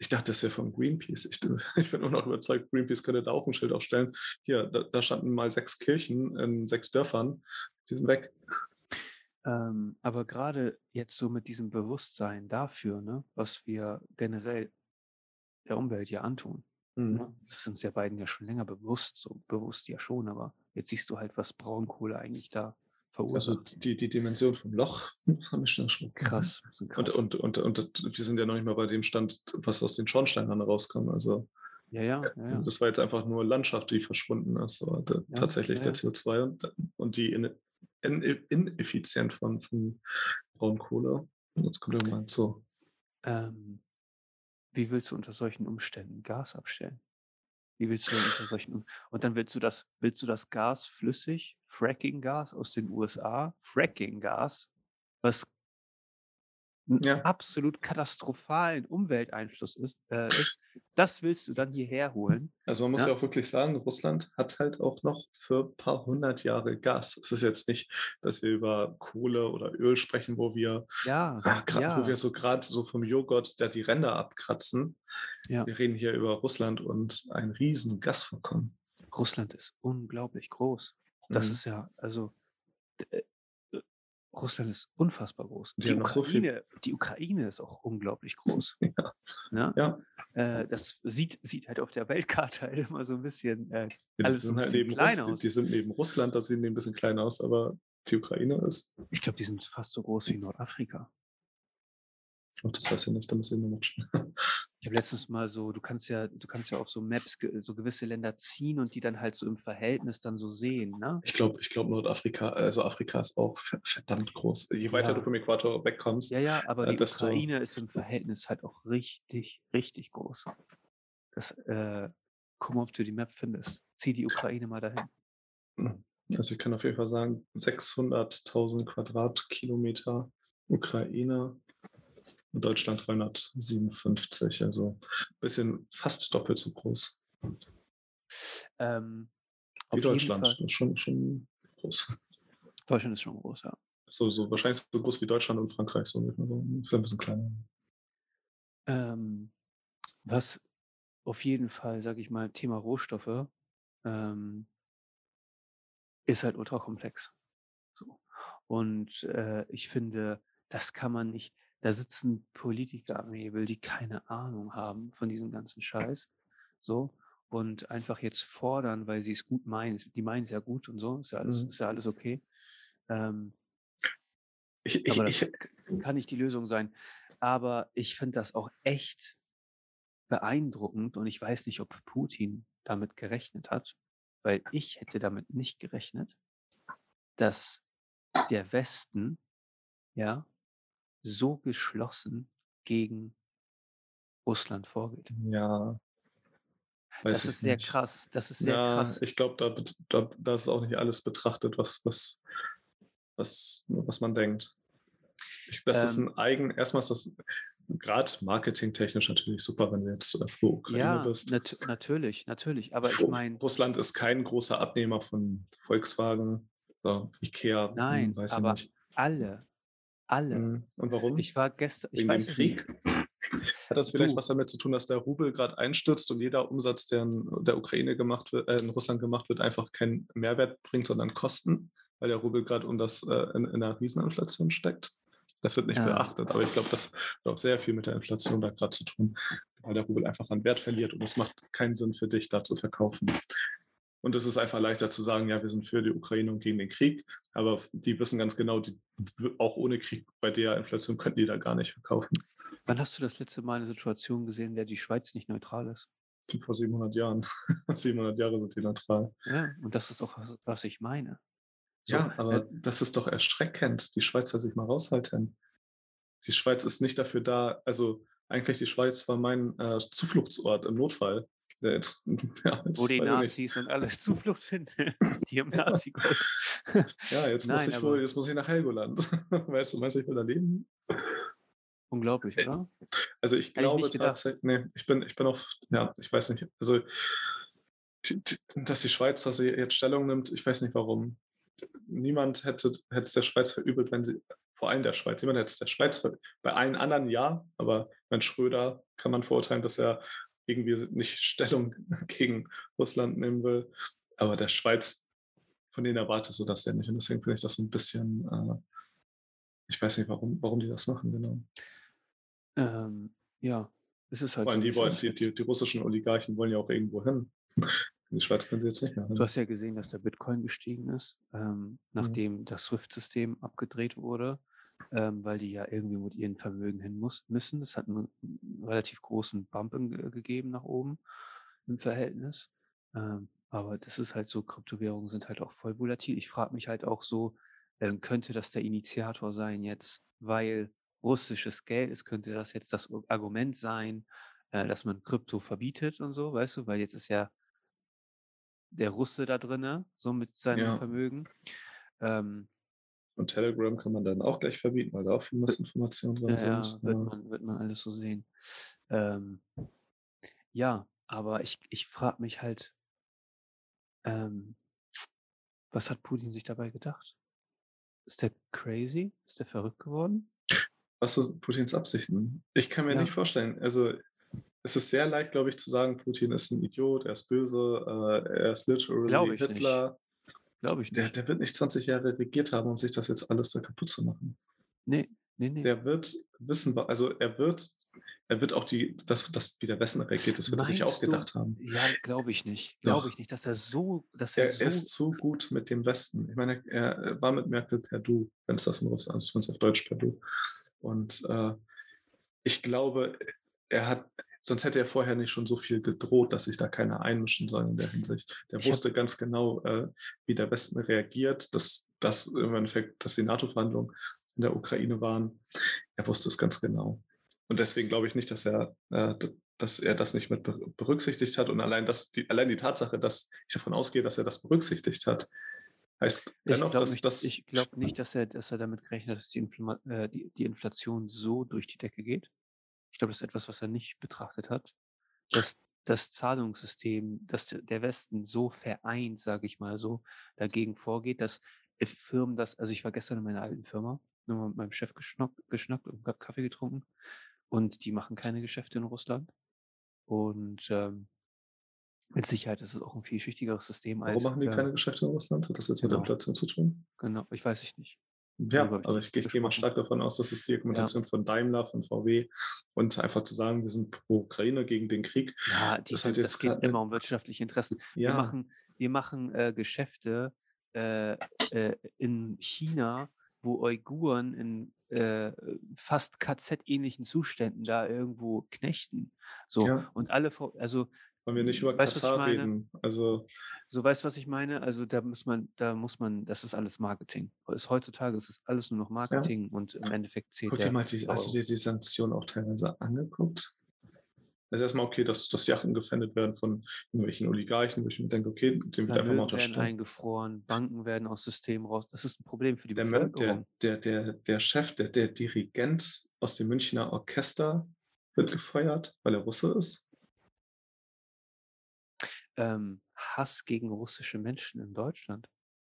Ich dachte, das wäre von Greenpeace. Ich, ich bin auch noch überzeugt, Greenpeace könnte da auch ein Schild aufstellen. Hier, da, da standen mal sechs Kirchen in sechs Dörfern. Die sind weg. Ähm, aber gerade jetzt so mit diesem Bewusstsein dafür, ne, was wir generell der Umwelt ja antun. Mhm. Ne? Das ist uns ja beiden ja schon länger bewusst, so bewusst ja schon, aber jetzt siehst du halt, was Braunkohle eigentlich da Also verursacht. die, die Dimension vom Loch, das haben wir schon erschrocken. krass. so Und, krass. und, und, und wir sind ja noch nicht mal bei dem Stand, was aus den Schornsteinen rauskommt. Also ja, ja, ja, das war jetzt einfach nur Landschaft, die verschwunden ist. Aber da, Ja, tatsächlich ja, der ja. CO2 und, und die In In Ineffizienz von, von Braunkohle. Jetzt kommt irgendwann hinzu. Ähm, wie willst du unter solchen Umständen Gas abstellen? Wie willst du unter solchen um und dann willst du das, willst du das Gas flüssig, Fracking-Gas aus den USA, Fracking-Gas, was einen Ja. absolut katastrophalen Umwelteinfluss ist, äh, ist, das willst du dann hierher holen. Also man muss Ja. ja auch wirklich sagen, Russland hat halt auch noch für ein paar hundert Jahre Gas. Es ist jetzt nicht, dass wir über Kohle oder Öl sprechen, wo wir, Ja, ah, gra- ja, wo wir so gerade so vom Joghurt, der die Ränder abkratzen. Ja. Wir reden hier über Russland und ein riesen Gasvorkommen. Russland ist unglaublich groß. Das Mhm. ist ja, also äh, Russland ist unfassbar groß. Die Die noch so Ukraine, die Ukraine ist auch unglaublich groß. Ja. Ne? Ja. Äh, das sieht, sieht halt auf der Weltkarte halt immer so ein bisschen äh, Ja, alles sind ein halt bisschen neben klein Russ, aus. die, die sind neben Russland, da sehen die ein bisschen klein aus, aber die Ukraine ist, Ich glaube, die sind fast so groß wie Nordafrika. Oh, das weiß ich nicht, da muss ich nur matchen. Ich habe letztens mal so, du kannst ja, du kannst ja auf so Maps so gewisse Länder ziehen und die dann halt so im Verhältnis dann so sehen, ne? Ich glaube, ich glaube Nordafrika, also Afrika ist auch ver- verdammt groß. Je weiter Ja. du vom Äquator wegkommst, Ja, ja, aber Äh, die Ukraine ist im Verhältnis halt auch richtig, richtig groß. Das, äh, guck mal, ob du die Map findest. Zieh die Ukraine mal dahin. also ich kann auf jeden Fall sagen, 600.000 Quadratkilometer Ukraine und Deutschland 357, also ein bisschen fast doppelt so groß Ähm, wie Deutschland. Schon, schon groß. Deutschland ist schon groß, ja. So, so wahrscheinlich so groß wie Deutschland und Frankreich, so ungefähr. so. Vielleicht ein bisschen kleiner. Ähm, was auf jeden Fall, sage ich mal, Thema Rohstoffe ähm, ist halt ultrakomplex. So. Und äh, ich finde, das kann man nicht. Da sitzen Politiker am Hebel, die keine Ahnung haben von diesem ganzen Scheiß. So. Und einfach jetzt fordern, weil sie es gut meinen. Die meinen es ja gut und so, ist ja alles, Mhm. ist ja alles okay. Ähm, Ich, ich, aber das ich, kann nicht die Lösung sein. Aber ich finde das auch echt beeindruckend und ich weiß nicht, ob Putin damit gerechnet hat, weil ich hätte damit nicht gerechnet, dass der Westen ja so geschlossen gegen Russland vorgeht. ja. Das ist sehr nicht. krass. Das ist sehr ja, krass. ich glaube, da, da, da ist auch nicht alles betrachtet, was, was, was, was man denkt. Ich, das ist Ähm. ein eigen, erstmal ist das gerade marketingtechnisch natürlich super, wenn du jetzt äh, pro Ukraine Ja, bist. nat natürlich, natürlich. Aber ich meine, Russland ist kein großer Abnehmer von Volkswagen, so, Ikea, hm, Nein, weiß aber alle, alle. Hm, Und warum? Ich war gestern, ich Wegen dem weiß es Krieg? nicht. Hat das vielleicht Du. was damit zu tun, dass der Rubel gerade einstürzt und jeder Umsatz, der in der Ukraine gemacht wird, äh, in Russland gemacht wird, einfach keinen Mehrwert bringt, sondern Kosten, weil der Rubel gerade um das äh, in, in einer Rieseninflation steckt? Das wird nicht Ja. beachtet, aber ich glaube, das hat auch sehr viel mit der Inflation da gerade zu tun, weil der Rubel einfach an Wert verliert und es macht keinen Sinn für dich, da zu verkaufen. Und es ist einfach leichter zu sagen, ja, wir sind für die Ukraine und gegen den Krieg, aber die wissen ganz genau, die, auch ohne Krieg bei der Inflation könnten die da gar nicht verkaufen. Wann hast du das letzte Mal eine Situation gesehen, in der die Schweiz nicht neutral ist? Vor 700 Jahren. 700 Jahre sind die neutral. Ja, und das ist auch, was, was ich meine. So, Ja, aber äh, das ist doch erschreckend, die Schweizer sich mal raushalten. Die Schweiz ist nicht dafür da, also eigentlich die Schweiz war mein äh, Zufluchtsort im Notfall. Ja, jetzt wo die ich. Nazis und alles Zuflucht finden. die im Nazi-Gott. Ja, jetzt muss, Nein, ich aber- wohl, jetzt muss ich nach Helgoland. weißt du, meinst du, ich will da leben? Unglaublich, Äh, oder? Also ich Hätte ich glaube gedacht. tatsächlich, nee, ich bin, ich bin auf, ja, ich weiß nicht, also dass die Schweiz, dass sie jetzt Stellung nimmt, ich weiß nicht warum. Niemand hätte, hätte es der Schweiz verübelt, wenn sie, vor allem der Schweiz, niemand hätte es der Schweiz verübelt. Bei allen anderen ja, aber mein Schröder kann man verurteilen, dass er irgendwie nicht Stellung gegen Russland nehmen will. Aber der Schweiz, von denen erwartest du das ja nicht. Und deswegen finde ich das so ein bisschen, äh, ich weiß nicht, warum, warum die das machen, genau. Ähm, ja, es ist halt Vor allem so, die, wollen, die, jetzt. die, die russischen Oligarchen wollen ja auch irgendwo hin. In die Schweiz können sie jetzt nicht mehr hin. Du hast ja gesehen, dass der Bitcoin gestiegen ist, ähm, nachdem das SWIFT-System abgedreht wurde, ähm, weil die ja irgendwie mit ihren Vermögen hin muss, müssen. Das hat einen relativ großen Bump in, ge- gegeben nach oben im Verhältnis. Ähm, aber das ist halt so, Kryptowährungen sind halt auch voll volatil. Ich frage mich halt auch so, ähm, könnte das der Initiator sein jetzt, weil russisches Geld ist, könnte das jetzt das Argument sein, äh, dass man Krypto verbietet und so, weißt du, weil jetzt ist ja der Russe da drinne, so mit seinem Ja. Vermögen. Ähm, Und Telegram kann man dann auch gleich verbieten, weil da auch viel Massinformationen drin ja, ja, sind. wird, Ja. man, wird man alles so sehen. Ähm, ja, aber ich, ich frage mich halt, ähm, was hat Putin sich dabei gedacht? Ist der crazy? Ist der verrückt geworden? Was sind Putins Absichten? Ich kann mir Ja. nicht vorstellen. Also es ist sehr leicht, glaube ich, zu sagen, Putin ist ein Idiot, er ist böse, äh, er ist literally Hitler. Glaube ich Der, nicht. der wird nicht 20 Jahre regiert haben, um sich das jetzt alles da kaputt zu machen. Nee, nee, nee. Der wird wissen, also er wird, er wird auch die, das, das wie der Westen regiert, das wird er sich auch Meinst du? gedacht haben. Ja, glaube ich nicht. Glaube ich nicht, dass er so, dass er, Er so. ist zu gut mit dem Westen. Ich meine, er er war mit Merkel per Du, wenn es das in Russland ist, wenn es auf Deutsch per Du. Und äh, ich glaube, er hat, sonst hätte er vorher nicht schon so viel gedroht, dass sich da keiner einmischen soll in der Hinsicht. Der Ich wusste ganz genau, äh, wie der Westen reagiert, dass das im Endeffekt, dass die NATO-Verhandlungen in der Ukraine waren. Er wusste es ganz genau. Und deswegen glaube ich nicht, dass er, äh, dass er das nicht mit ber- berücksichtigt hat. Und allein, das, die, allein die Tatsache, dass ich davon ausgehe, dass er das berücksichtigt hat, heißt dennoch, glaube dass nicht, das. ich glaub nicht dass, er, dass er damit gerechnet hat, dass die, Inflama äh, die, die Inflation so durch die Decke geht. Ich glaube, das ist etwas, was er nicht betrachtet hat. Dass das Zahlungssystem, dass der- der Westen so vereint, sage ich mal so, dagegen vorgeht, dass äh, Firmen das, also ich war gestern in meiner alten Firma, nur mal mit meinem Chef geschnackt, geschnackt und hab Kaffee getrunken und die machen keine Geschäfte in Russland. Und ähm, mit Sicherheit ist es auch ein vielschichtigeres System Warum als. machen die äh, keine Geschäfte in Russland? Hat das jetzt mit Genau. Inflation zu tun? Genau, ich weiß ich nicht. Ja, hab ich ich, gehe mal stark davon aus, dass es die Argumentation von Daimler, von VW und einfach zu sagen, wir sind pro Ukraine gegen den Krieg. Ja, die Das sind, das jetzt geht immer um wirtschaftliche Interessen. Wir Ja, machen, wir machen äh, Geschäfte äh, äh, in China, wo Uiguren in äh, fast KZ-ähnlichen Zuständen da irgendwo knechten. So Ja. und alle, also wollen wir nicht über Weißt Katar reden. Also, so weißt du, was ich meine? Also da muss man, da muss man, das ist alles Marketing. Ist heutzutage ist es alles nur noch Marketing und im Endeffekt zählt guck dir mal, die, hast du dir die Sanktionen auch teilweise angeguckt? Also erstmal okay, dass, dass Yachten gefändet werden von irgendwelchen Oligarchen, wo ich mir denke, okay, den wird einfach mal Vermögen werden eingefroren, Banken werden aus System raus. Das ist ein Problem für die Der, Bevölkerung. der, der, der, der Chef, der, der Dirigent aus dem Münchner Orchester wird gefeuert, weil er Russe ist. Ähm, Hass gegen russische Menschen in Deutschland.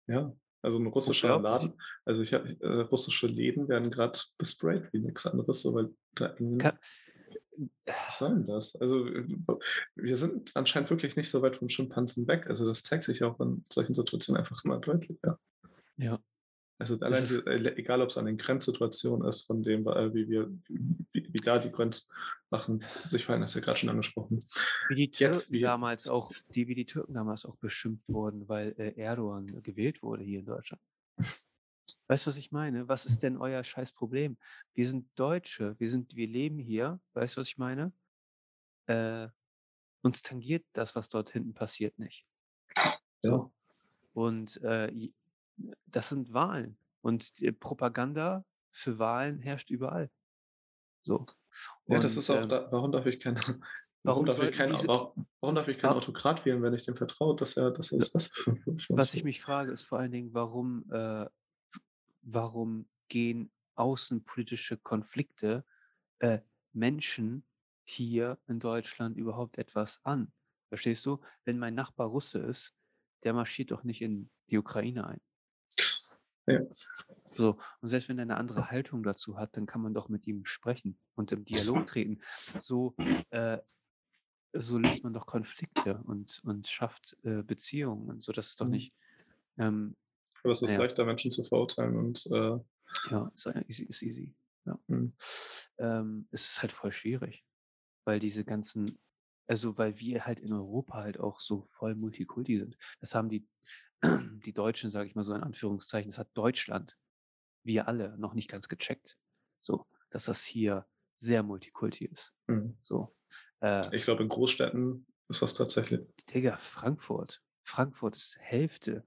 Ja, also ein russischer. Laden. Also ich äh, russische Läden werden gerade besprayt wie nichts anderes, so weil da irgendwie. Ka- Was soll denn das? Also äh, wir sind anscheinend wirklich nicht so weit vom Schimpansen weg. Also das zeigt sich auch in solchen Situationen einfach immer deutlicher. Ja. Also allein, äh, egal ob es an den Grenzsituationen ist, von dem, äh, wie wir, wie, wie da die Grenzwachen sich verhalten, hast du ja gerade schon angesprochen. Wie die Jetzt Türken wir- damals auch, die, wie die Türken damals auch beschimpft wurden, weil äh, Erdogan gewählt wurde hier in Deutschland. Weißt du, was ich meine? Was ist denn euer scheiß Problem? Wir sind Deutsche, wir sind, wir leben hier, weißt du, was ich meine? Äh, uns tangiert das, was dort hinten passiert, nicht. So. Und äh, das sind Wahlen. Und die Propaganda für Wahlen herrscht überall. So. Ja, das Und, ist auch ähm, da, warum darf ich kein, warum, warum darf ich kein, warum, darf ich keinen. Autokrat wählen, wenn ich dem vertraue, dass er, dass er das Beste Was ich mich frage, ist vor allen Dingen, warum, äh, warum gehen außenpolitische Konflikte äh, Menschen hier in Deutschland überhaupt etwas an? Verstehst du? Wenn mein Nachbar Russe ist, der marschiert doch nicht in die Ukraine ein. Ja. So, und selbst wenn er eine andere Haltung dazu hat, dann kann man doch mit ihm sprechen und im Dialog treten. So, äh, so löst man doch Konflikte und, und schafft äh, Beziehungen. Und so, das ist doch Mhm. nicht, ähm, Aber es ist Ja. leichter, Menschen zu verurteilen und äh, ja, ist easy, ist easy. Ja. Mhm. Ähm, es ist halt voll schwierig, weil diese ganzen, also weil wir halt in Europa halt auch so voll Multikulti sind. Das haben die, die Deutschen, sage ich mal so in Anführungszeichen, das hat Deutschland, wir alle, noch nicht ganz gecheckt. So, dass das hier sehr Multikulti ist. mhm. So. Äh, ich glaube, in Großstädten ist das tatsächlich. Digga, Frankfurt. Frankfurt ist Hälfte.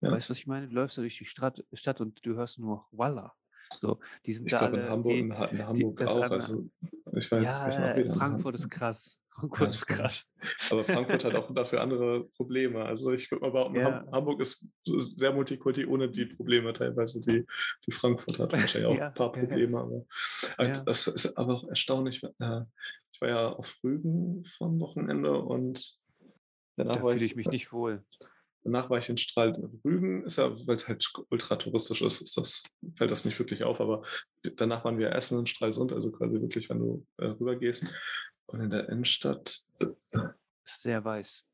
Ja. Weißt du, was ich meine? Du läufst da durch die Stadt, Stadt und du hörst nur Walla. So, die sind Ich da glaube, alle. in Hamburg, die, in, Ha- in Hamburg das auch. Also, ich weiß, ja, ich weiß noch äh, Frankfurt ist krass. Frankfurt ist krass. Aber Frankfurt hat auch dafür andere Probleme. Also ich würde mal behaupten, Ja. Ham- Hamburg ist, ist sehr multikulti ohne die Probleme teilweise, die, die Frankfurt hat. Wahrscheinlich auch Ja, ein paar. Probleme. Aber, aber das ist aber auch erstaunlich. Äh, ich war ja auf Rügen vom Wochenende und danach, Da fühle ich, ich mich nicht wohl. danach war ich in Strahl. Rügen ist ja, weil es halt ultra touristisch ist, ist das, fällt das nicht wirklich auf. Aber danach waren wir essen in Stralsund, also quasi wirklich, wenn du äh, rübergehst. Und in der Innenstadt, äh, sehr weiß.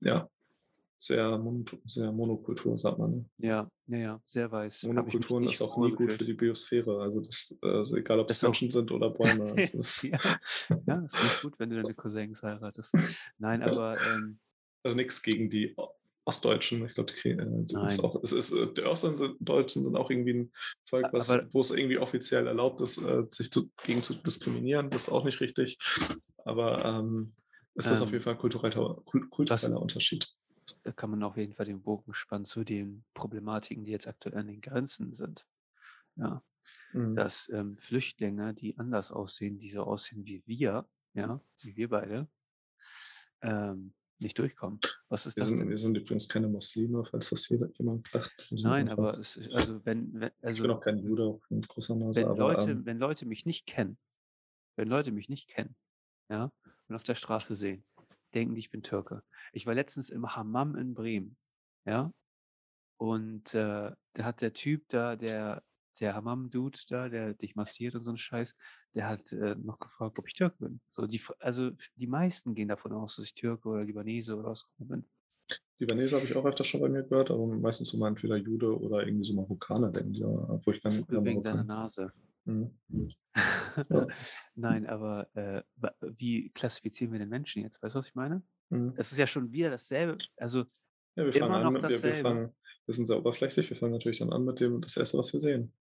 ja, sehr, mon sehr Monokultur, sagt man. Ne? Ja, ja, ja, sehr weiß. Monokulturen ist auch nie gut für die Biosphäre. Also, das, also egal, ob es Menschen sind oder Bäume. Also das ja. ja, ist nicht gut, wenn du deine Cousins heiratest. Nein, aber. Ähm, also nichts gegen die Ostdeutschen. Ich glaube, die, äh, ist auch, es ist, äh, die Ostdeutschen sind auch irgendwie ein Volk, was, wo es irgendwie offiziell erlaubt ist, äh, sich zu, gegen zu diskriminieren. Das ist auch nicht richtig. Aber ähm, ist das ähm, auf jeden Fall ein kultureller, kultureller Unterschied. Da kann man auf jeden Fall den Bogen spannen zu den Problematiken, die jetzt aktuell an den Grenzen sind. Ja. Mhm. Dass ähm, Flüchtlinge, die anders aussehen, die so aussehen wie wir, ja, wie wir beide, ähm, nicht durchkommen. Was ist wir das sind, denn? Wir sind übrigens keine Muslime, falls das jemand dachte. Nein, aber es, also wenn, wenn also, ich bin auch kein Jude mit großer Nase. Wenn, aber, Leute, ähm, wenn Leute mich nicht kennen, wenn Leute mich nicht kennen, ja, und auf der Straße sehen, denken die, ich bin Türke. Ich war letztens im Hammam in Bremen, ja, und äh, da hat der Typ da, der der Hammam-Dude da, der dich massiert und so ein Scheiß, der hat äh, noch gefragt, ob ich Türke bin. So, die, also die meisten gehen davon aus, dass ich Türke oder Libanese oder was auch bin. Libanese habe ich auch öfter schon bei mir gehört, aber meistens so mal entweder Jude oder irgendwie so Marokkaner, denken die, ja, wo ich dann. Wegen deiner Nase. Mhm. ja. Nein, aber äh, wie klassifizieren wir den Menschen jetzt? Weißt du, was ich meine? Mhm. Das ist ja schon wieder dasselbe. Also ja, wir fangen an, wir, wir, fangen, wir sind sehr oberflächlich, wir fangen natürlich dann an mit dem, das erste, was wir sehen.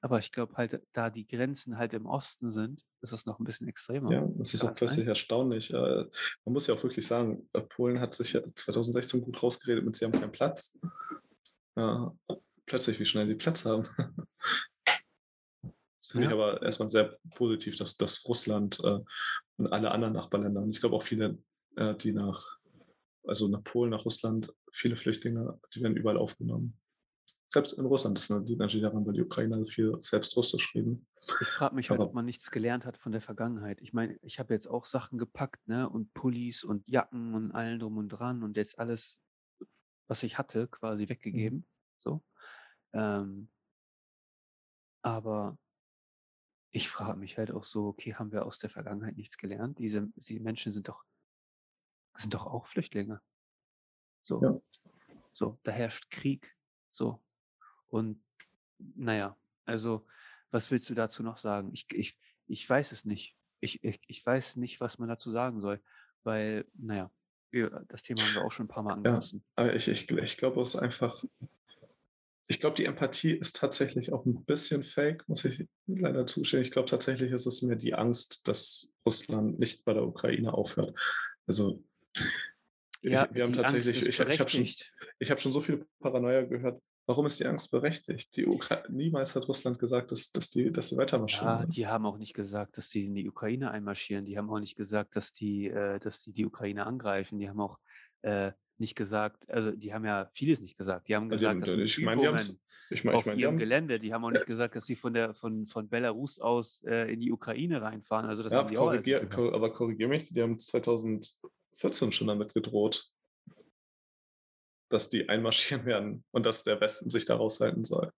Aber ich glaube halt, da die Grenzen halt im Osten sind, ist das noch ein bisschen extremer. Ja, das ist auch plötzlich erstaunlich. Äh, man muss ja auch wirklich sagen, äh, Polen hat sich 2016 gut rausgeredet mit, sie haben keinen Platz. Ja, plötzlich, wie schnell die Platz haben. Das finde ja. ich aber erstmal sehr positiv, dass, dass Russland äh, und alle anderen Nachbarländer, und ich glaube auch viele, äh, die nach, also nach Polen, nach Russland, viele Flüchtlinge, die werden überall aufgenommen selbst in Russland, das liegt natürlich daran, weil die Ukrainer viel selbst Russisch reden. Ich frage mich halt, ob man nichts gelernt hat von der Vergangenheit. Ich meine, ich habe jetzt auch Sachen gepackt, ne? Und Pullis und Jacken und allen drum und dran und jetzt alles, was ich hatte, quasi weggegeben. Mhm. So. Ähm, aber ich frage mich halt auch so, okay, haben wir aus der Vergangenheit nichts gelernt? Diese, diese Menschen sind doch, sind doch auch Flüchtlinge. So. Ja. So, da herrscht Krieg. So. Und naja, also was willst du dazu noch sagen? Ich, ich, ich weiß es nicht. Ich, ich, ich weiß nicht, was man dazu sagen soll, weil, naja, das Thema haben wir auch schon ein paar Mal angerissen. Ja, aber ich, ich, ich glaube, es ist einfach, ich glaube, die Empathie ist tatsächlich auch ein bisschen fake, muss ich leider zustehen. Ich glaube tatsächlich ist es mir die Angst, dass Russland nicht bei der Ukraine aufhört. Also ja, ich, wir haben tatsächlich, ich, ich habe schon, hab schon so viel Paranoia gehört, Warum ist die Angst berechtigt? Die Ukra Niemals hat Russland gesagt, dass, dass, die, dass die weitermarschieren. Ja, die haben auch nicht gesagt, dass sie in die Ukraine einmarschieren. Die haben auch nicht gesagt, dass die, äh, dass die, die Ukraine angreifen. Die haben auch äh, nicht gesagt, also die haben ja vieles nicht gesagt. Die haben gesagt, dass ich meine, die ich mein, auf ich mein, ihrem haben, Gelände. Die haben auch nicht gesagt, dass sie von der von, von Belarus aus äh, in die Ukraine reinfahren. Also das ja, haben die korrigier, auch aber korrigiere mich, die haben 2014 schon damit gedroht dass die einmarschieren werden und dass der Westen sich da raushalten soll.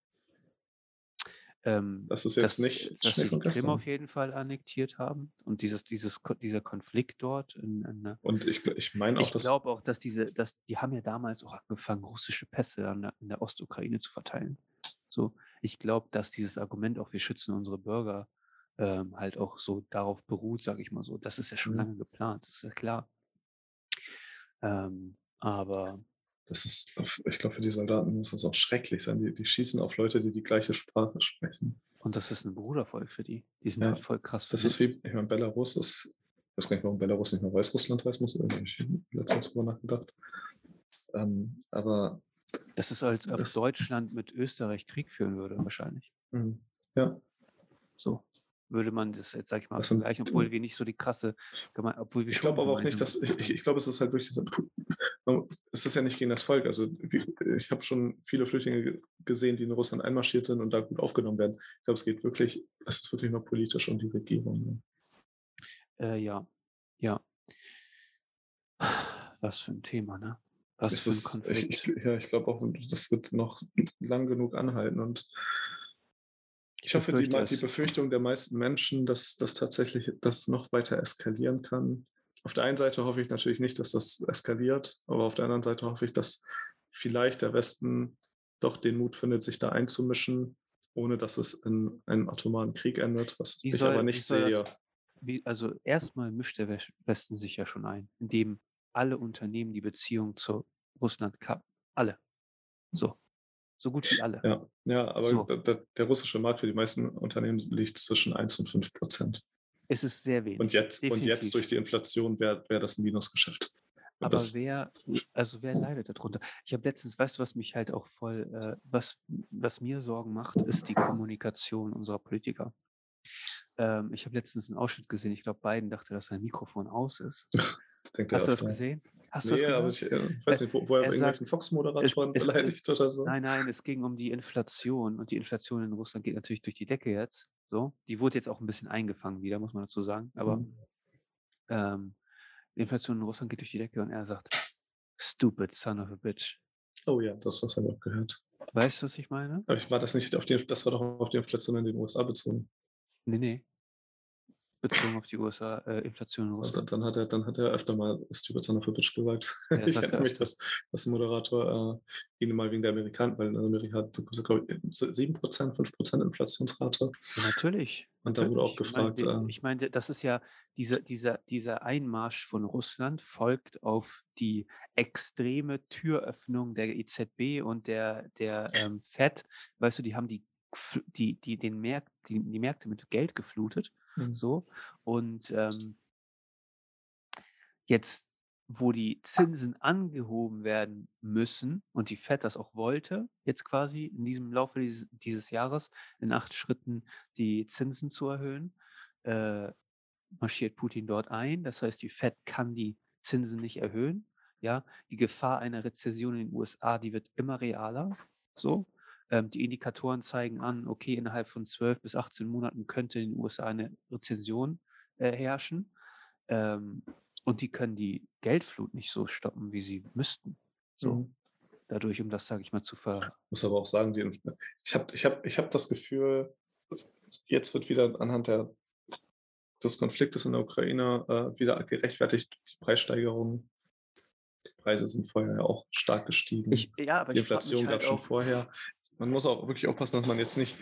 Ähm, das ist jetzt dass, nicht dass sie die Krim auf jeden Fall annektiert haben und dieses, dieses, dieser Konflikt dort. In, in, ne und ich, ich meine auch, ich glaube auch, dass diese, dass die haben ja damals auch angefangen, russische Pässe der, in der Ostukraine zu verteilen. So, ich glaube, dass dieses Argument auch, wir schützen unsere Bürger, ähm, halt auch so darauf beruht, sage ich mal so. Das ist ja schon mhm. lange geplant, das ist ja klar. Ähm, aber das ist, ich glaube, für die Soldaten muss das auch schrecklich sein. Die, die schießen auf Leute, die die gleiche Sprache sprechen. Und das ist ein Brudervolk für die. Die sind ja, halt voll krass Das ist wie, ich meine, Belarus ist, ich weiß gar nicht, warum Belarus nicht mehr Weißrussland heißt, muss ich letztens drüber nachgedacht. Ähm, aber. Das ist, als ob Deutschland mit Österreich Krieg führen würde, wahrscheinlich. Mhm. Ja. So würde man das jetzt, sag ich mal, vergleichen, obwohl wir nicht so die krasse, obwohl wir Ich glaube aber auch nicht, dass, ich, ich, glaube, es ist halt wirklich, es ist ja nicht gegen das Volk. Also ich habe schon viele Flüchtlinge gesehen, die in Russland einmarschiert sind und da gut aufgenommen werden. Ich glaube, es geht wirklich, es ist wirklich nur politisch um die Regierung. Ne? Äh, ja, ja. Was für ein Thema, ne? Was für ein Konflikt. Ich, ich, ja, ich glaube auch, das wird noch lang genug anhalten und ich hoffe, die, die, Befürchtung der meisten Menschen, dass das tatsächlich das noch weiter eskalieren kann, auf der einen Seite hoffe ich natürlich nicht, dass das eskaliert, aber auf der anderen Seite hoffe ich, dass vielleicht der Westen doch den Mut findet, sich da einzumischen, ohne dass es in einem atomaren Krieg endet, was Wie ich soll- aber nicht sehe. das- Wie, also erstmal mischt der Wes- Westen sich ja schon ein, indem alle Unternehmen die Beziehung zu Russland kappen. Alle. So. So gut wie alle. Ja, ja aber So. da- der russische Markt für die meisten Unternehmen liegt zwischen 1 und 5 Prozent. Es ist sehr wenig. Und jetzt, und jetzt durch die Inflation wäre wär das ein Minusgeschäft. Und Aber wer, also wer leidet darunter? Ich habe letztens, weißt du, was mich halt auch voll, äh, was, was mir Sorgen macht, ist die Kommunikation unserer Politiker. Ähm, ich habe letztens einen Ausschnitt gesehen, ich glaube, Biden dachte, dass sein Mikrofon aus ist. Hast du das gesehen? Hast du Nee, das aber ich, äh, ich weiß nicht, wo, wo er er irgendwelchen Fox-Moderatoren beleidigt oder so. Nein, nein, es ging um die Inflation und die Inflation in Russland geht natürlich durch die Decke jetzt. So, die wurde jetzt auch ein bisschen eingefangen wieder, muss man dazu sagen. Aber Mhm. ähm, die Inflation in Russland geht durch die Decke und er sagt, stupid son of a bitch. Oh ja, das, das habe ich auch gehört. Weißt du, was ich meine? Aber ich war das nicht auf die, das war doch auf die Inflation in den USA bezogen. Nee, nee. Bezogen auf die USA, äh, Inflation in Also Russland. dann hat er, dann hat er öfter mal Stupid Son of a Bitch gesagt. Ja, ich er erinnere mich, dass, dass ein Moderator äh, ihn mal wegen der Amerikaner, weil in Amerika hat, glaube ich, 7%, 5% Inflationsrate. Ja, natürlich. Und da wurde auch natürlich. Ich meine, gefragt, äh, ich meine, das ist ja dieser, dieser, dieser Einmarsch von Russland folgt auf die extreme Türöffnung der EZB und der, der ähm, FED. Weißt du, die haben die, die, die, den Märk die, die Märkte mit Geld geflutet. So. Und ähm, jetzt, wo die Zinsen angehoben werden müssen und die FED das auch wollte, jetzt quasi in diesem Laufe dieses, dieses Jahres in acht Schritten die Zinsen zu erhöhen, äh, marschiert Putin dort ein. Das heißt, die FED kann die Zinsen nicht erhöhen. Ja, die Gefahr einer Rezession in den USA, die wird immer realer. So. Ähm, die Indikatoren zeigen an, okay, innerhalb von 12 bis 18 Monaten könnte in den USA eine Rezession äh, herrschen. Ähm, und die können die Geldflut nicht so stoppen, wie sie müssten. So. Mhm. Dadurch, um das, sage ich mal, zu ver. muss aber auch sagen, die, ich habe ich hab, ich hab das Gefühl, jetzt wird wieder anhand der, des Konfliktes in der Ukraine äh, wieder gerechtfertigt, die Preissteigerung. Die Preise sind vorher ja auch stark gestiegen. Ich, ja, aber die ich Inflation gab halt schon auch, vorher. Man muss auch wirklich aufpassen, dass man jetzt nicht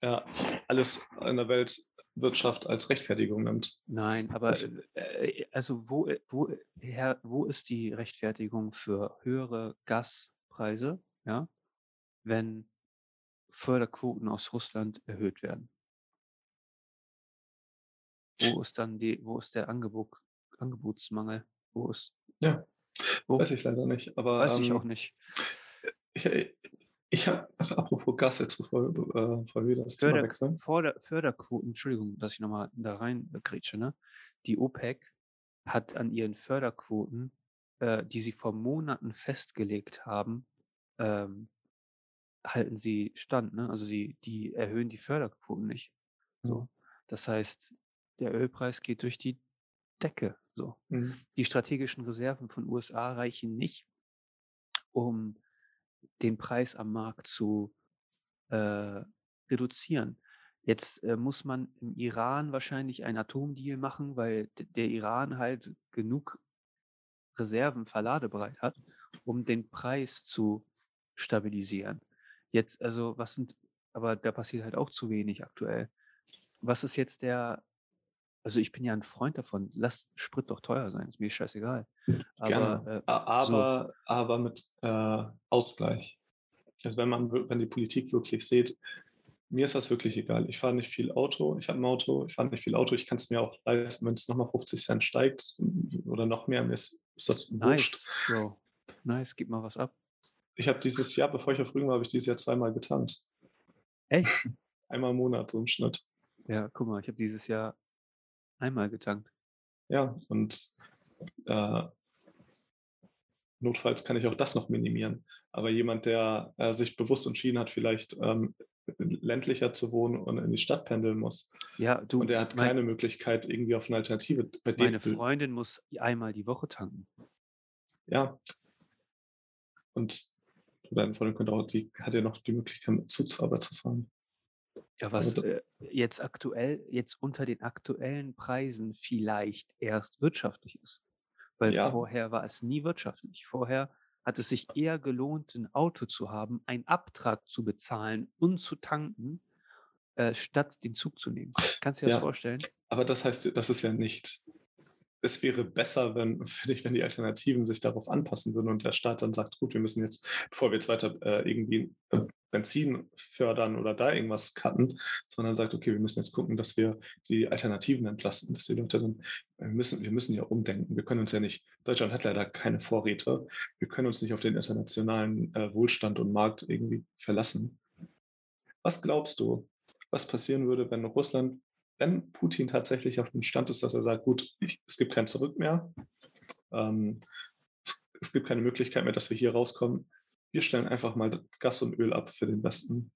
äh, alles in der Weltwirtschaft als Rechtfertigung nimmt. Nein, aber äh, also wo, wo, wo ist die Rechtfertigung für höhere Gaspreise, ja, wenn Förderquoten aus Russland erhöht werden? Wo ist dann die, wo ist der Angebot, Angebotsmangel? Wo ist, Ja, wo? weiß ich leider nicht. Aber Weiß ich ähm, auch nicht. Ich, ich habe, apropos Gas, jetzt bevor, äh, bevor wir das Thema Förder, wechseln. Förder, Förderquoten, Entschuldigung, dass ich nochmal da rein äh, grätsche, ne? Die OPEC hat an ihren Förderquoten, äh, die sie vor Monaten festgelegt haben, ähm, halten sie stand, ne? Also die, die erhöhen die Förderquoten nicht. So. Das heißt, der Ölpreis geht durch die Decke. So. Mhm. Die strategischen Reserven von USA reichen nicht, um den Preis am Markt zu äh, reduzieren. Jetzt äh, muss man im Iran wahrscheinlich einen Atomdeal machen, weil der Iran halt genug Reserven verladebereit hat, um den Preis zu stabilisieren. Jetzt, also, was sind, aber da passiert halt auch zu wenig aktuell. Was ist jetzt der, also ich bin ja ein Freund davon, lass Sprit doch teuer sein, ist mir scheißegal. Aber Gerne. äh, A- so. aber, aber mit äh, Ausgleich. Also wenn man, wenn die Politik wirklich sieht, mir ist das wirklich egal. Ich fahre nicht viel Auto, ich habe ein Auto, ich fahre nicht viel Auto, ich kann es mir auch leisten, wenn es nochmal 50 Cent steigt oder noch mehr, mir ist, ist das wurscht. nice, Bro. Nice, gib mal was ab. Ich habe dieses Jahr, bevor ich auf Rügen war, habe ich dieses Jahr zweimal getankt. Echt? Einmal im Monat so im Schnitt. Ja, guck mal, ich habe dieses Jahr einmal getankt. Ja, und äh, notfalls kann ich auch das noch minimieren. Aber jemand, der äh, sich bewusst entschieden hat, vielleicht ähm, ländlicher zu wohnen und in die Stadt pendeln muss, Ja, du, und der hat mein, keine Möglichkeit irgendwie auf eine Alternative. Bei meine Freundin muss einmal die Woche tanken. ja. Und deine Freundin könnte auch, die hat ja noch die Möglichkeit, mit Zug zur Arbeit zu fahren. Ja, was äh, jetzt aktuell, jetzt unter den aktuellen Preisen vielleicht erst wirtschaftlich ist. Weil ja. vorher war es nie wirtschaftlich. Vorher hat es sich eher gelohnt, ein Auto zu haben, einen Abtrag zu bezahlen und zu tanken, äh, statt den Zug zu nehmen. Kannst du dir ja, das vorstellen? Aber das heißt, das ist ja nicht. Es wäre besser, wenn, finde ich, wenn die Alternativen sich darauf anpassen würden und der Staat dann sagt, gut, wir müssen jetzt, bevor wir jetzt weiter äh, irgendwie äh, Benzin fördern oder da irgendwas cutten, sondern sagt, okay, wir müssen jetzt gucken, dass wir die Alternativen entlasten, dass die Leute dann, wir müssen, wir müssen ja umdenken. Wir können uns ja nicht, Deutschland hat leider keine Vorräte, wir können uns nicht auf den internationalen äh, Wohlstand und Markt irgendwie verlassen. Was glaubst du, was passieren würde, wenn Russland, wenn Putin tatsächlich auf dem Stand ist, dass er sagt, gut, ich, es gibt kein Zurück mehr, ähm, es, es gibt keine Möglichkeit mehr, dass wir hier rauskommen, wir stellen einfach mal Gas und Öl ab für den Westen.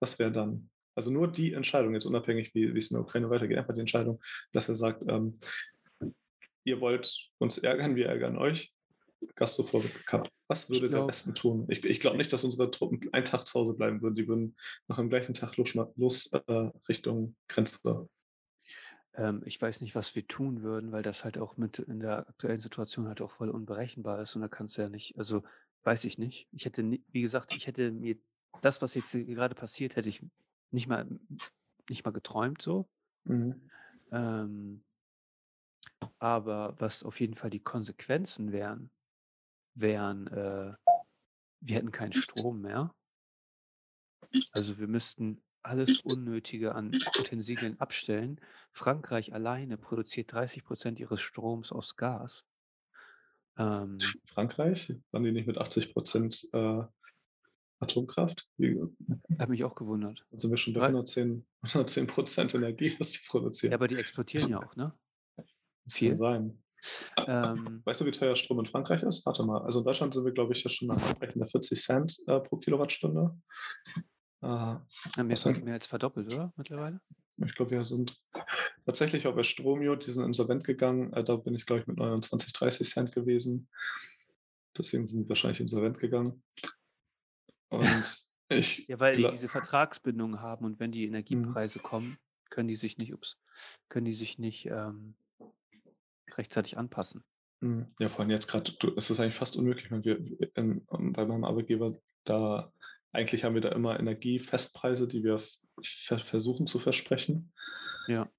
Was wäre dann? Also nur die Entscheidung, jetzt unabhängig, wie, wie es in der Ukraine weitergeht, einfach die Entscheidung, dass er sagt, ähm, ihr wollt uns ärgern, wir ärgern euch. Gas sofort gekappt. Was würde glaub, der Westen tun? Ich, ich glaube nicht, dass unsere Truppen einen Tag zu Hause bleiben würden. Die würden noch am gleichen Tag los, los äh, Richtung Grenze. Ähm, ich weiß nicht, was wir tun würden, weil das halt auch mit in der aktuellen Situation halt auch voll unberechenbar ist und da kannst du ja nicht, also weiß ich nicht. Ich hätte, wie gesagt, ich hätte mir das, was jetzt gerade passiert, hätte ich nicht mal, nicht mal geträumt so. Mhm. Ähm, aber was auf jeden Fall die Konsequenzen wären, wären, äh, wir hätten keinen Strom mehr. Also wir müssten alles Unnötige an Utensilien abstellen. Frankreich alleine produziert 30 Prozent ihres Stroms aus Gas. Ähm, Frankreich? Waren die nicht mit 80 Prozent äh, Atomkraft? Wie, hat mich auch gewundert. Dann sind wir schon bei 110, 110 Prozent Energie, was sie produzieren. Ja, aber die exportieren ja auch, ne? Das Viel. kann sein. Ähm, weißt du, wie teuer Strom in Frankreich ist? Warte mal. Also in Deutschland sind wir, glaube ich, ja schon nach Abbrechen der 40 Cent äh, pro Kilowattstunde. Äh, mehr, mehr als verdoppelt, oder? Mittlerweile? Ich glaube, wir sind tatsächlich auch bei Stromio, die sind insolvent gegangen. Äh, da bin ich, glaube ich, mit 29, 30 Cent gewesen. Deswegen sind sie wahrscheinlich insolvent gegangen. Und ich. Ja, weil die diese Vertragsbindungen haben und wenn die mhm. Energiepreise mhm. kommen, können die sich nicht, ups, können die sich nicht ähm, rechtzeitig anpassen. Mhm. Ja, vor allem jetzt gerade, es ist eigentlich fast unmöglich, wenn wir in, bei meinem Arbeitgeber da eigentlich haben wir da immer Energiefestpreise, die wir versuchen zu versprechen. Ja.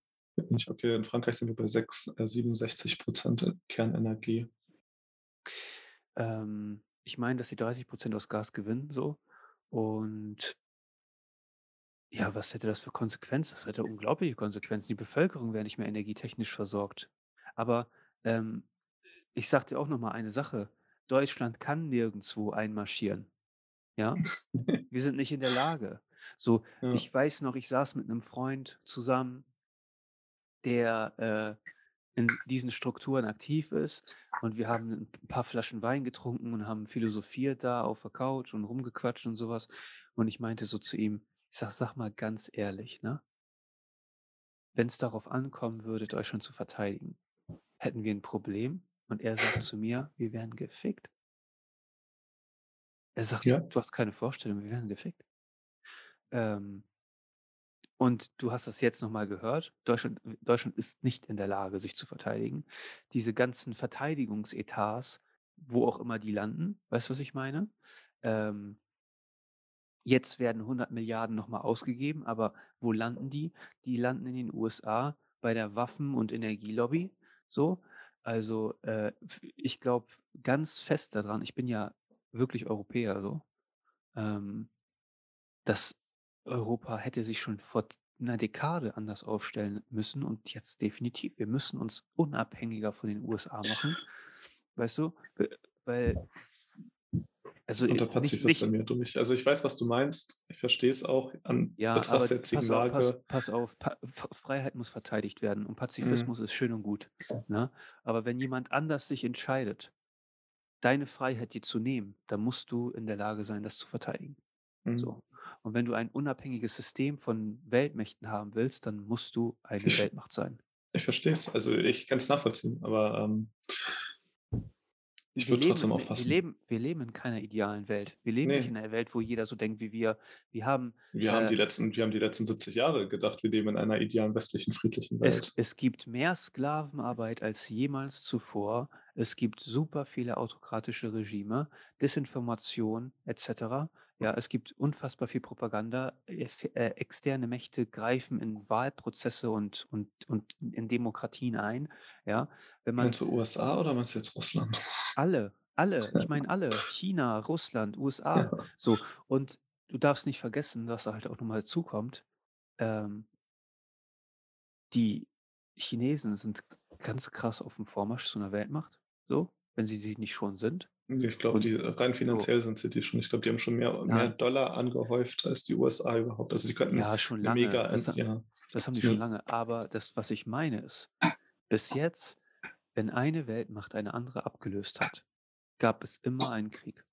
Okay, in Frankreich sind wir bei 6, äh, 67 Prozent Kernenergie. Ähm, ich meine, dass sie 30 Prozent aus Gas gewinnen, so. Und ja, was hätte das für Konsequenzen? Das hätte unglaubliche Konsequenzen. Die Bevölkerung wäre nicht mehr energietechnisch versorgt. Aber ähm, ich sage dir auch noch mal eine Sache. Deutschland kann nirgendwo einmarschieren. Ja, wir sind nicht in der Lage. So, ja. ich weiß noch, ich saß mit einem Freund zusammen, der äh, in diesen Strukturen aktiv ist und wir haben ein paar Flaschen Wein getrunken und haben philosophiert da auf der Couch und rumgequatscht und sowas. Und ich meinte so zu ihm, ich sag, sag mal ganz ehrlich, ne? Wenn es darauf ankommen würde, Deutschland zu verteidigen, hätten wir ein Problem? Und er sagt zu mir, wir wären gefickt. Er sagt, Ja. du hast keine Vorstellung, wir werden gefickt. Ähm, und du hast das jetzt nochmal gehört. Deutschland, Deutschland ist nicht in der Lage, sich zu verteidigen. Diese ganzen Verteidigungsetats, wo auch immer die landen, weißt du, was ich meine? Ähm, jetzt werden 100 Milliarden nochmal ausgegeben, aber wo landen die? Die landen in den USA bei der Waffen- und Energielobby. So, also äh, ich glaube ganz fest daran, ich bin ja wirklich Europäer so, ähm, dass Europa hätte sich schon vor einer Dekade anders aufstellen müssen und jetzt definitiv. Wir müssen uns unabhängiger von den USA machen. Weißt du? Weil also und der Pazifist bei mir durch. Also ich weiß, was du meinst. Ich verstehe es auch an ja, Betracht der jetzigen Lage. Pass, pass auf, pa Freiheit muss verteidigt werden und Pazifismus mhm. ist schön und gut. Ne? Aber wenn jemand anders sich entscheidet, deine Freiheit dir zu nehmen, dann musst du in der Lage sein, das zu verteidigen. Mhm. So. Und wenn du ein unabhängiges System von Weltmächten haben willst, dann musst du eine Weltmacht sein. Ich verstehe es. Also ich kann es nachvollziehen, aber ähm, Ich würde leben, trotzdem wir, wir, aufpassen. leben, wir leben in keiner idealen Welt. Wir leben nicht Nee, in einer Welt, wo jeder so denkt wie wir. Wir haben, wir haben äh, die letzten, wir haben die letzten 70 Jahre gedacht, wir leben in einer idealen westlichen, friedlichen es, Welt. es gibt mehr Sklavenarbeit als jemals zuvor. Es gibt super viele autokratische Regime, Desinformation etc. Ja, es gibt unfassbar viel Propaganda. Eff- äh, Externe Mächte greifen in Wahlprozesse und, und, und in Demokratien ein. Ja, wenn man Meinst du USA oder meinst du jetzt Russland? alle, alle, ich meine alle, China, Russland, USA, Ja. so. Und du darfst nicht vergessen, was da halt auch nochmal zukommt. Ähm, die Chinesen sind ganz krass auf dem Vormarsch zu einer Weltmacht, so, wenn sie sie nicht schon sind. Ich glaube, die rein so, finanziell sind sie die schon. Ich glaube, die haben schon mehr, mehr ja, Dollar angehäuft als die USA überhaupt. Also die könnten ja, schon lange, mega, das, ja, das haben die schon lange. Aber das, was ich meine, ist, bis jetzt, wenn eine Weltmacht eine andere abgelöst hat, gab es immer einen Krieg.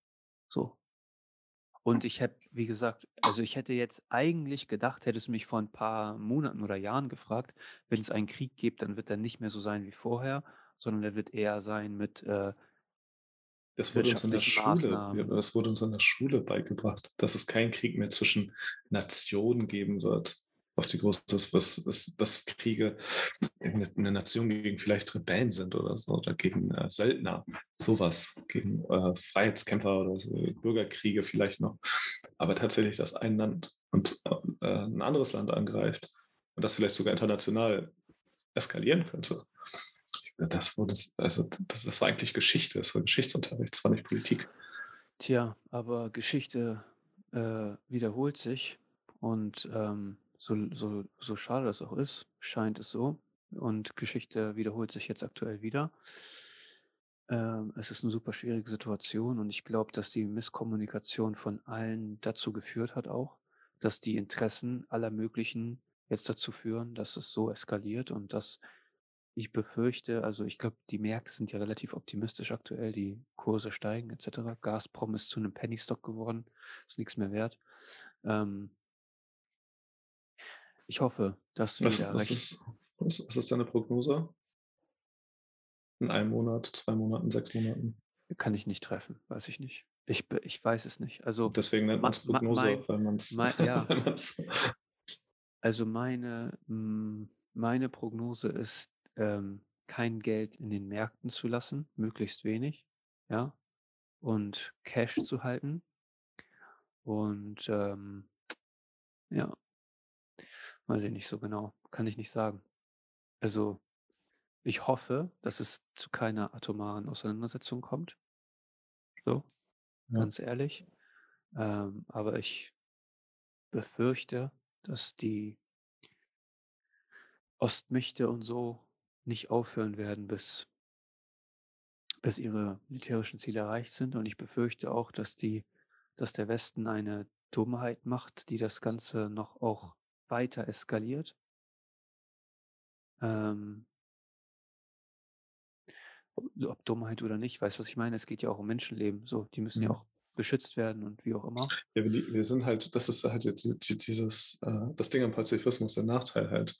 So. Und ich habe, wie gesagt, also ich hätte jetzt eigentlich gedacht, hättest du mich vor ein paar Monaten oder Jahren gefragt, wenn es einen Krieg gibt, dann wird er nicht mehr so sein wie vorher, sondern er wird eher sein mit äh, das wurde uns in der Schule, das wurde uns in der Schule beigebracht, dass es keinen Krieg mehr zwischen Nationen geben wird. Auf die große, dass, dass, dass Kriege eine, eine Nation gegen vielleicht Rebellen sind oder so, oder gegen äh, Söldner, sowas, gegen äh, Freiheitskämpfer oder so, Bürgerkriege vielleicht noch. Aber tatsächlich, dass ein Land und äh, ein anderes Land angreift und das vielleicht sogar international eskalieren könnte. Das wurde, also das, das war eigentlich Geschichte, das war Geschichtsunterricht, das war nicht Politik. Tja, aber Geschichte äh, wiederholt sich und ähm, so, so, so schade das auch ist, scheint es so. Und Geschichte wiederholt sich jetzt aktuell wieder. Ähm, es ist eine super schwierige Situation und ich glaube, dass die Misskommunikation von allen dazu geführt hat auch, dass die Interessen aller möglichen jetzt dazu führen, dass es so eskaliert und dass ich befürchte, also ich glaube, die Märkte sind ja relativ optimistisch aktuell, die Kurse steigen etc. Gazprom ist zu einem Penny-Stock geworden, ist nichts mehr wert. Ähm, ich hoffe, dass wir Was, da was, ist, was, was ist deine Prognose? In einem Monat, zwei Monaten, sechs Monaten? kann ich nicht treffen, weiß ich nicht. Ich, ich weiß es nicht. Also, Deswegen nennt ma, man es Prognose, mein, weil man es. ja, also meine, mm, meine Prognose ist, ähm, kein Geld in den Märkten zu lassen, möglichst wenig, ja, und Cash zu halten. Und ähm, ja, weiß ich nicht so genau, kann ich nicht sagen. Also ich hoffe, dass es zu keiner atomaren Auseinandersetzung kommt, so, Ja. ganz ehrlich. Ähm, aber ich befürchte, dass die Ostmächte und so nicht aufhören werden, bis, bis ihre militärischen Ziele erreicht sind. Und ich befürchte auch, dass die, dass der Westen eine Dummheit macht, die das Ganze noch auch weiter eskaliert. Ähm, ob Dummheit oder nicht, weißt du, was ich meine? Es geht ja auch um Menschenleben. So, die müssen ja Mhm. auch beschützt werden und wie auch immer. Ja, wir, wir sind halt, das ist halt die- die- dieses, äh, das Ding am Pazifismus, der Nachteil halt.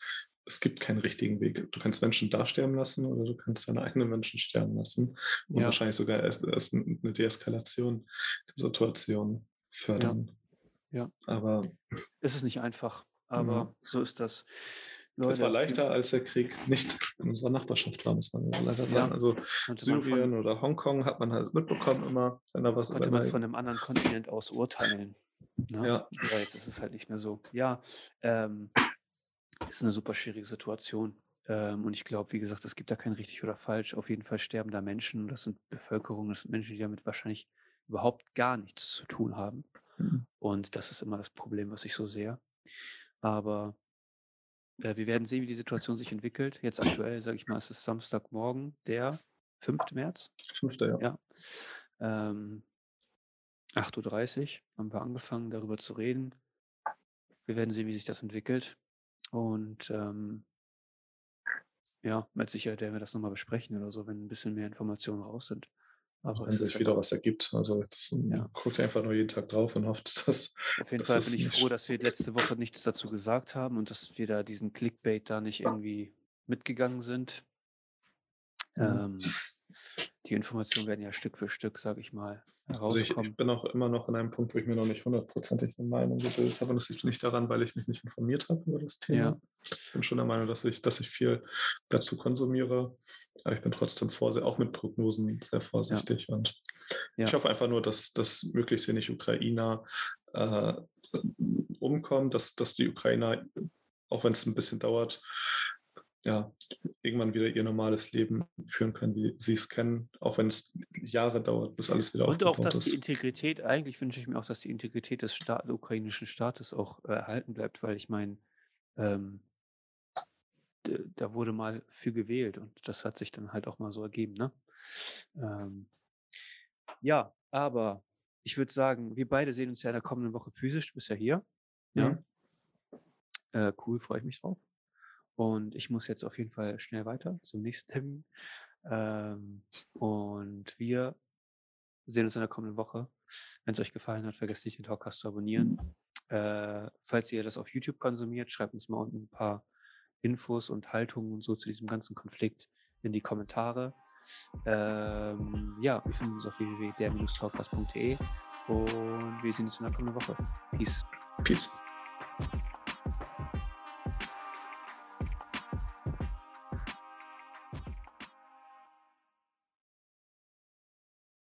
Es gibt keinen richtigen Weg. Du kannst Menschen da sterben lassen oder du kannst deine eigenen Menschen sterben lassen und Ja, wahrscheinlich sogar erst, erst eine Deeskalation der Situation fördern. ja. Aber Es ist nicht einfach, ja, aber so ist das. es war Leute, leichter, als der Krieg nicht in unserer Nachbarschaft war, muss man ja leider sagen. ja, Also man von, Syrien oder Hongkong hat man halt mitbekommen immer, wenn da was, konnte man von einem anderen Kontinent aus urteilen. Ne? ja, Aber jetzt ist es halt nicht mehr so. Ja, ähm, ist eine super schwierige Situation. Ähm, und ich glaube, wie gesagt, es gibt da kein richtig oder falsch. Auf jeden Fall sterben da Menschen. Das sind Bevölkerungen, das sind Menschen, die damit wahrscheinlich überhaupt gar nichts zu tun haben. Mhm. Und das ist immer das Problem, was ich so sehe. Aber äh, wir werden sehen, wie die Situation sich entwickelt. Jetzt aktuell, sage ich mal, es ist Samstagmorgen, der 5. März. fünfter, ja. Ja. Ähm, 8.30 Uhr haben wir angefangen, darüber zu reden. Wir werden sehen, wie sich das entwickelt. Und ähm, ja, mit Sicherheit werden wir das nochmal besprechen oder so, wenn ein bisschen mehr Informationen raus sind. Aber wenn sich wieder was ergibt. Also das ja. guckt einfach nur jeden Tag drauf und hofft, dass, Auf jeden Fall bin ich froh, dass wir letzte Woche nichts dazu gesagt haben und dass wir da diesen Clickbait da nicht irgendwie mitgegangen sind. Mhm. Ähm, die Informationen werden ja Stück für Stück, sage ich mal, also ich, ich, bin auch immer noch an einem Punkt, wo ich mir noch nicht hundertprozentig eine Meinung gebildet habe. Und das liegt nicht daran, weil ich mich nicht informiert habe über das Thema. Ja. Ich bin schon der Meinung, dass ich, dass ich viel dazu konsumiere. Aber ich bin trotzdem vorsichtig, auch mit Prognosen sehr vorsichtig. Ja. Und ja. ich hoffe einfach nur, dass, dass möglichst wenig Ukrainer äh, umkommen, dass, dass die Ukrainer, auch wenn es ein bisschen dauert, ja, irgendwann wieder ihr normales Leben führen können, wie sie es kennen, auch wenn es Jahre dauert, bis alles wieder Und auch, dass ist. die Integrität, eigentlich wünsche ich mir auch, dass die Integrität des Staat, ukrainischen Staates auch äh, erhalten bleibt, weil ich meine, ähm, da wurde mal für gewählt und das hat sich dann halt auch mal so ergeben, ne? Ähm, ja, aber ich würde sagen, wir beide sehen uns ja in der kommenden Woche physisch, du bist ja hier. Ja. Mhm. Äh, cool, freue ich mich drauf. Und ich muss jetzt auf jeden Fall schnell weiter zum nächsten Termin. Ähm, und wir sehen uns in der kommenden Woche. Wenn es euch gefallen hat, vergesst nicht, den Talkcast zu abonnieren. Äh, falls ihr das auf YouTube konsumiert, schreibt uns mal unten ein paar Infos und Haltungen und so zu diesem ganzen Konflikt in die Kommentare. Ähm, ja, wir finden uns auf www.der-talkcast.de und wir sehen uns in der kommenden Woche. Peace. Peace.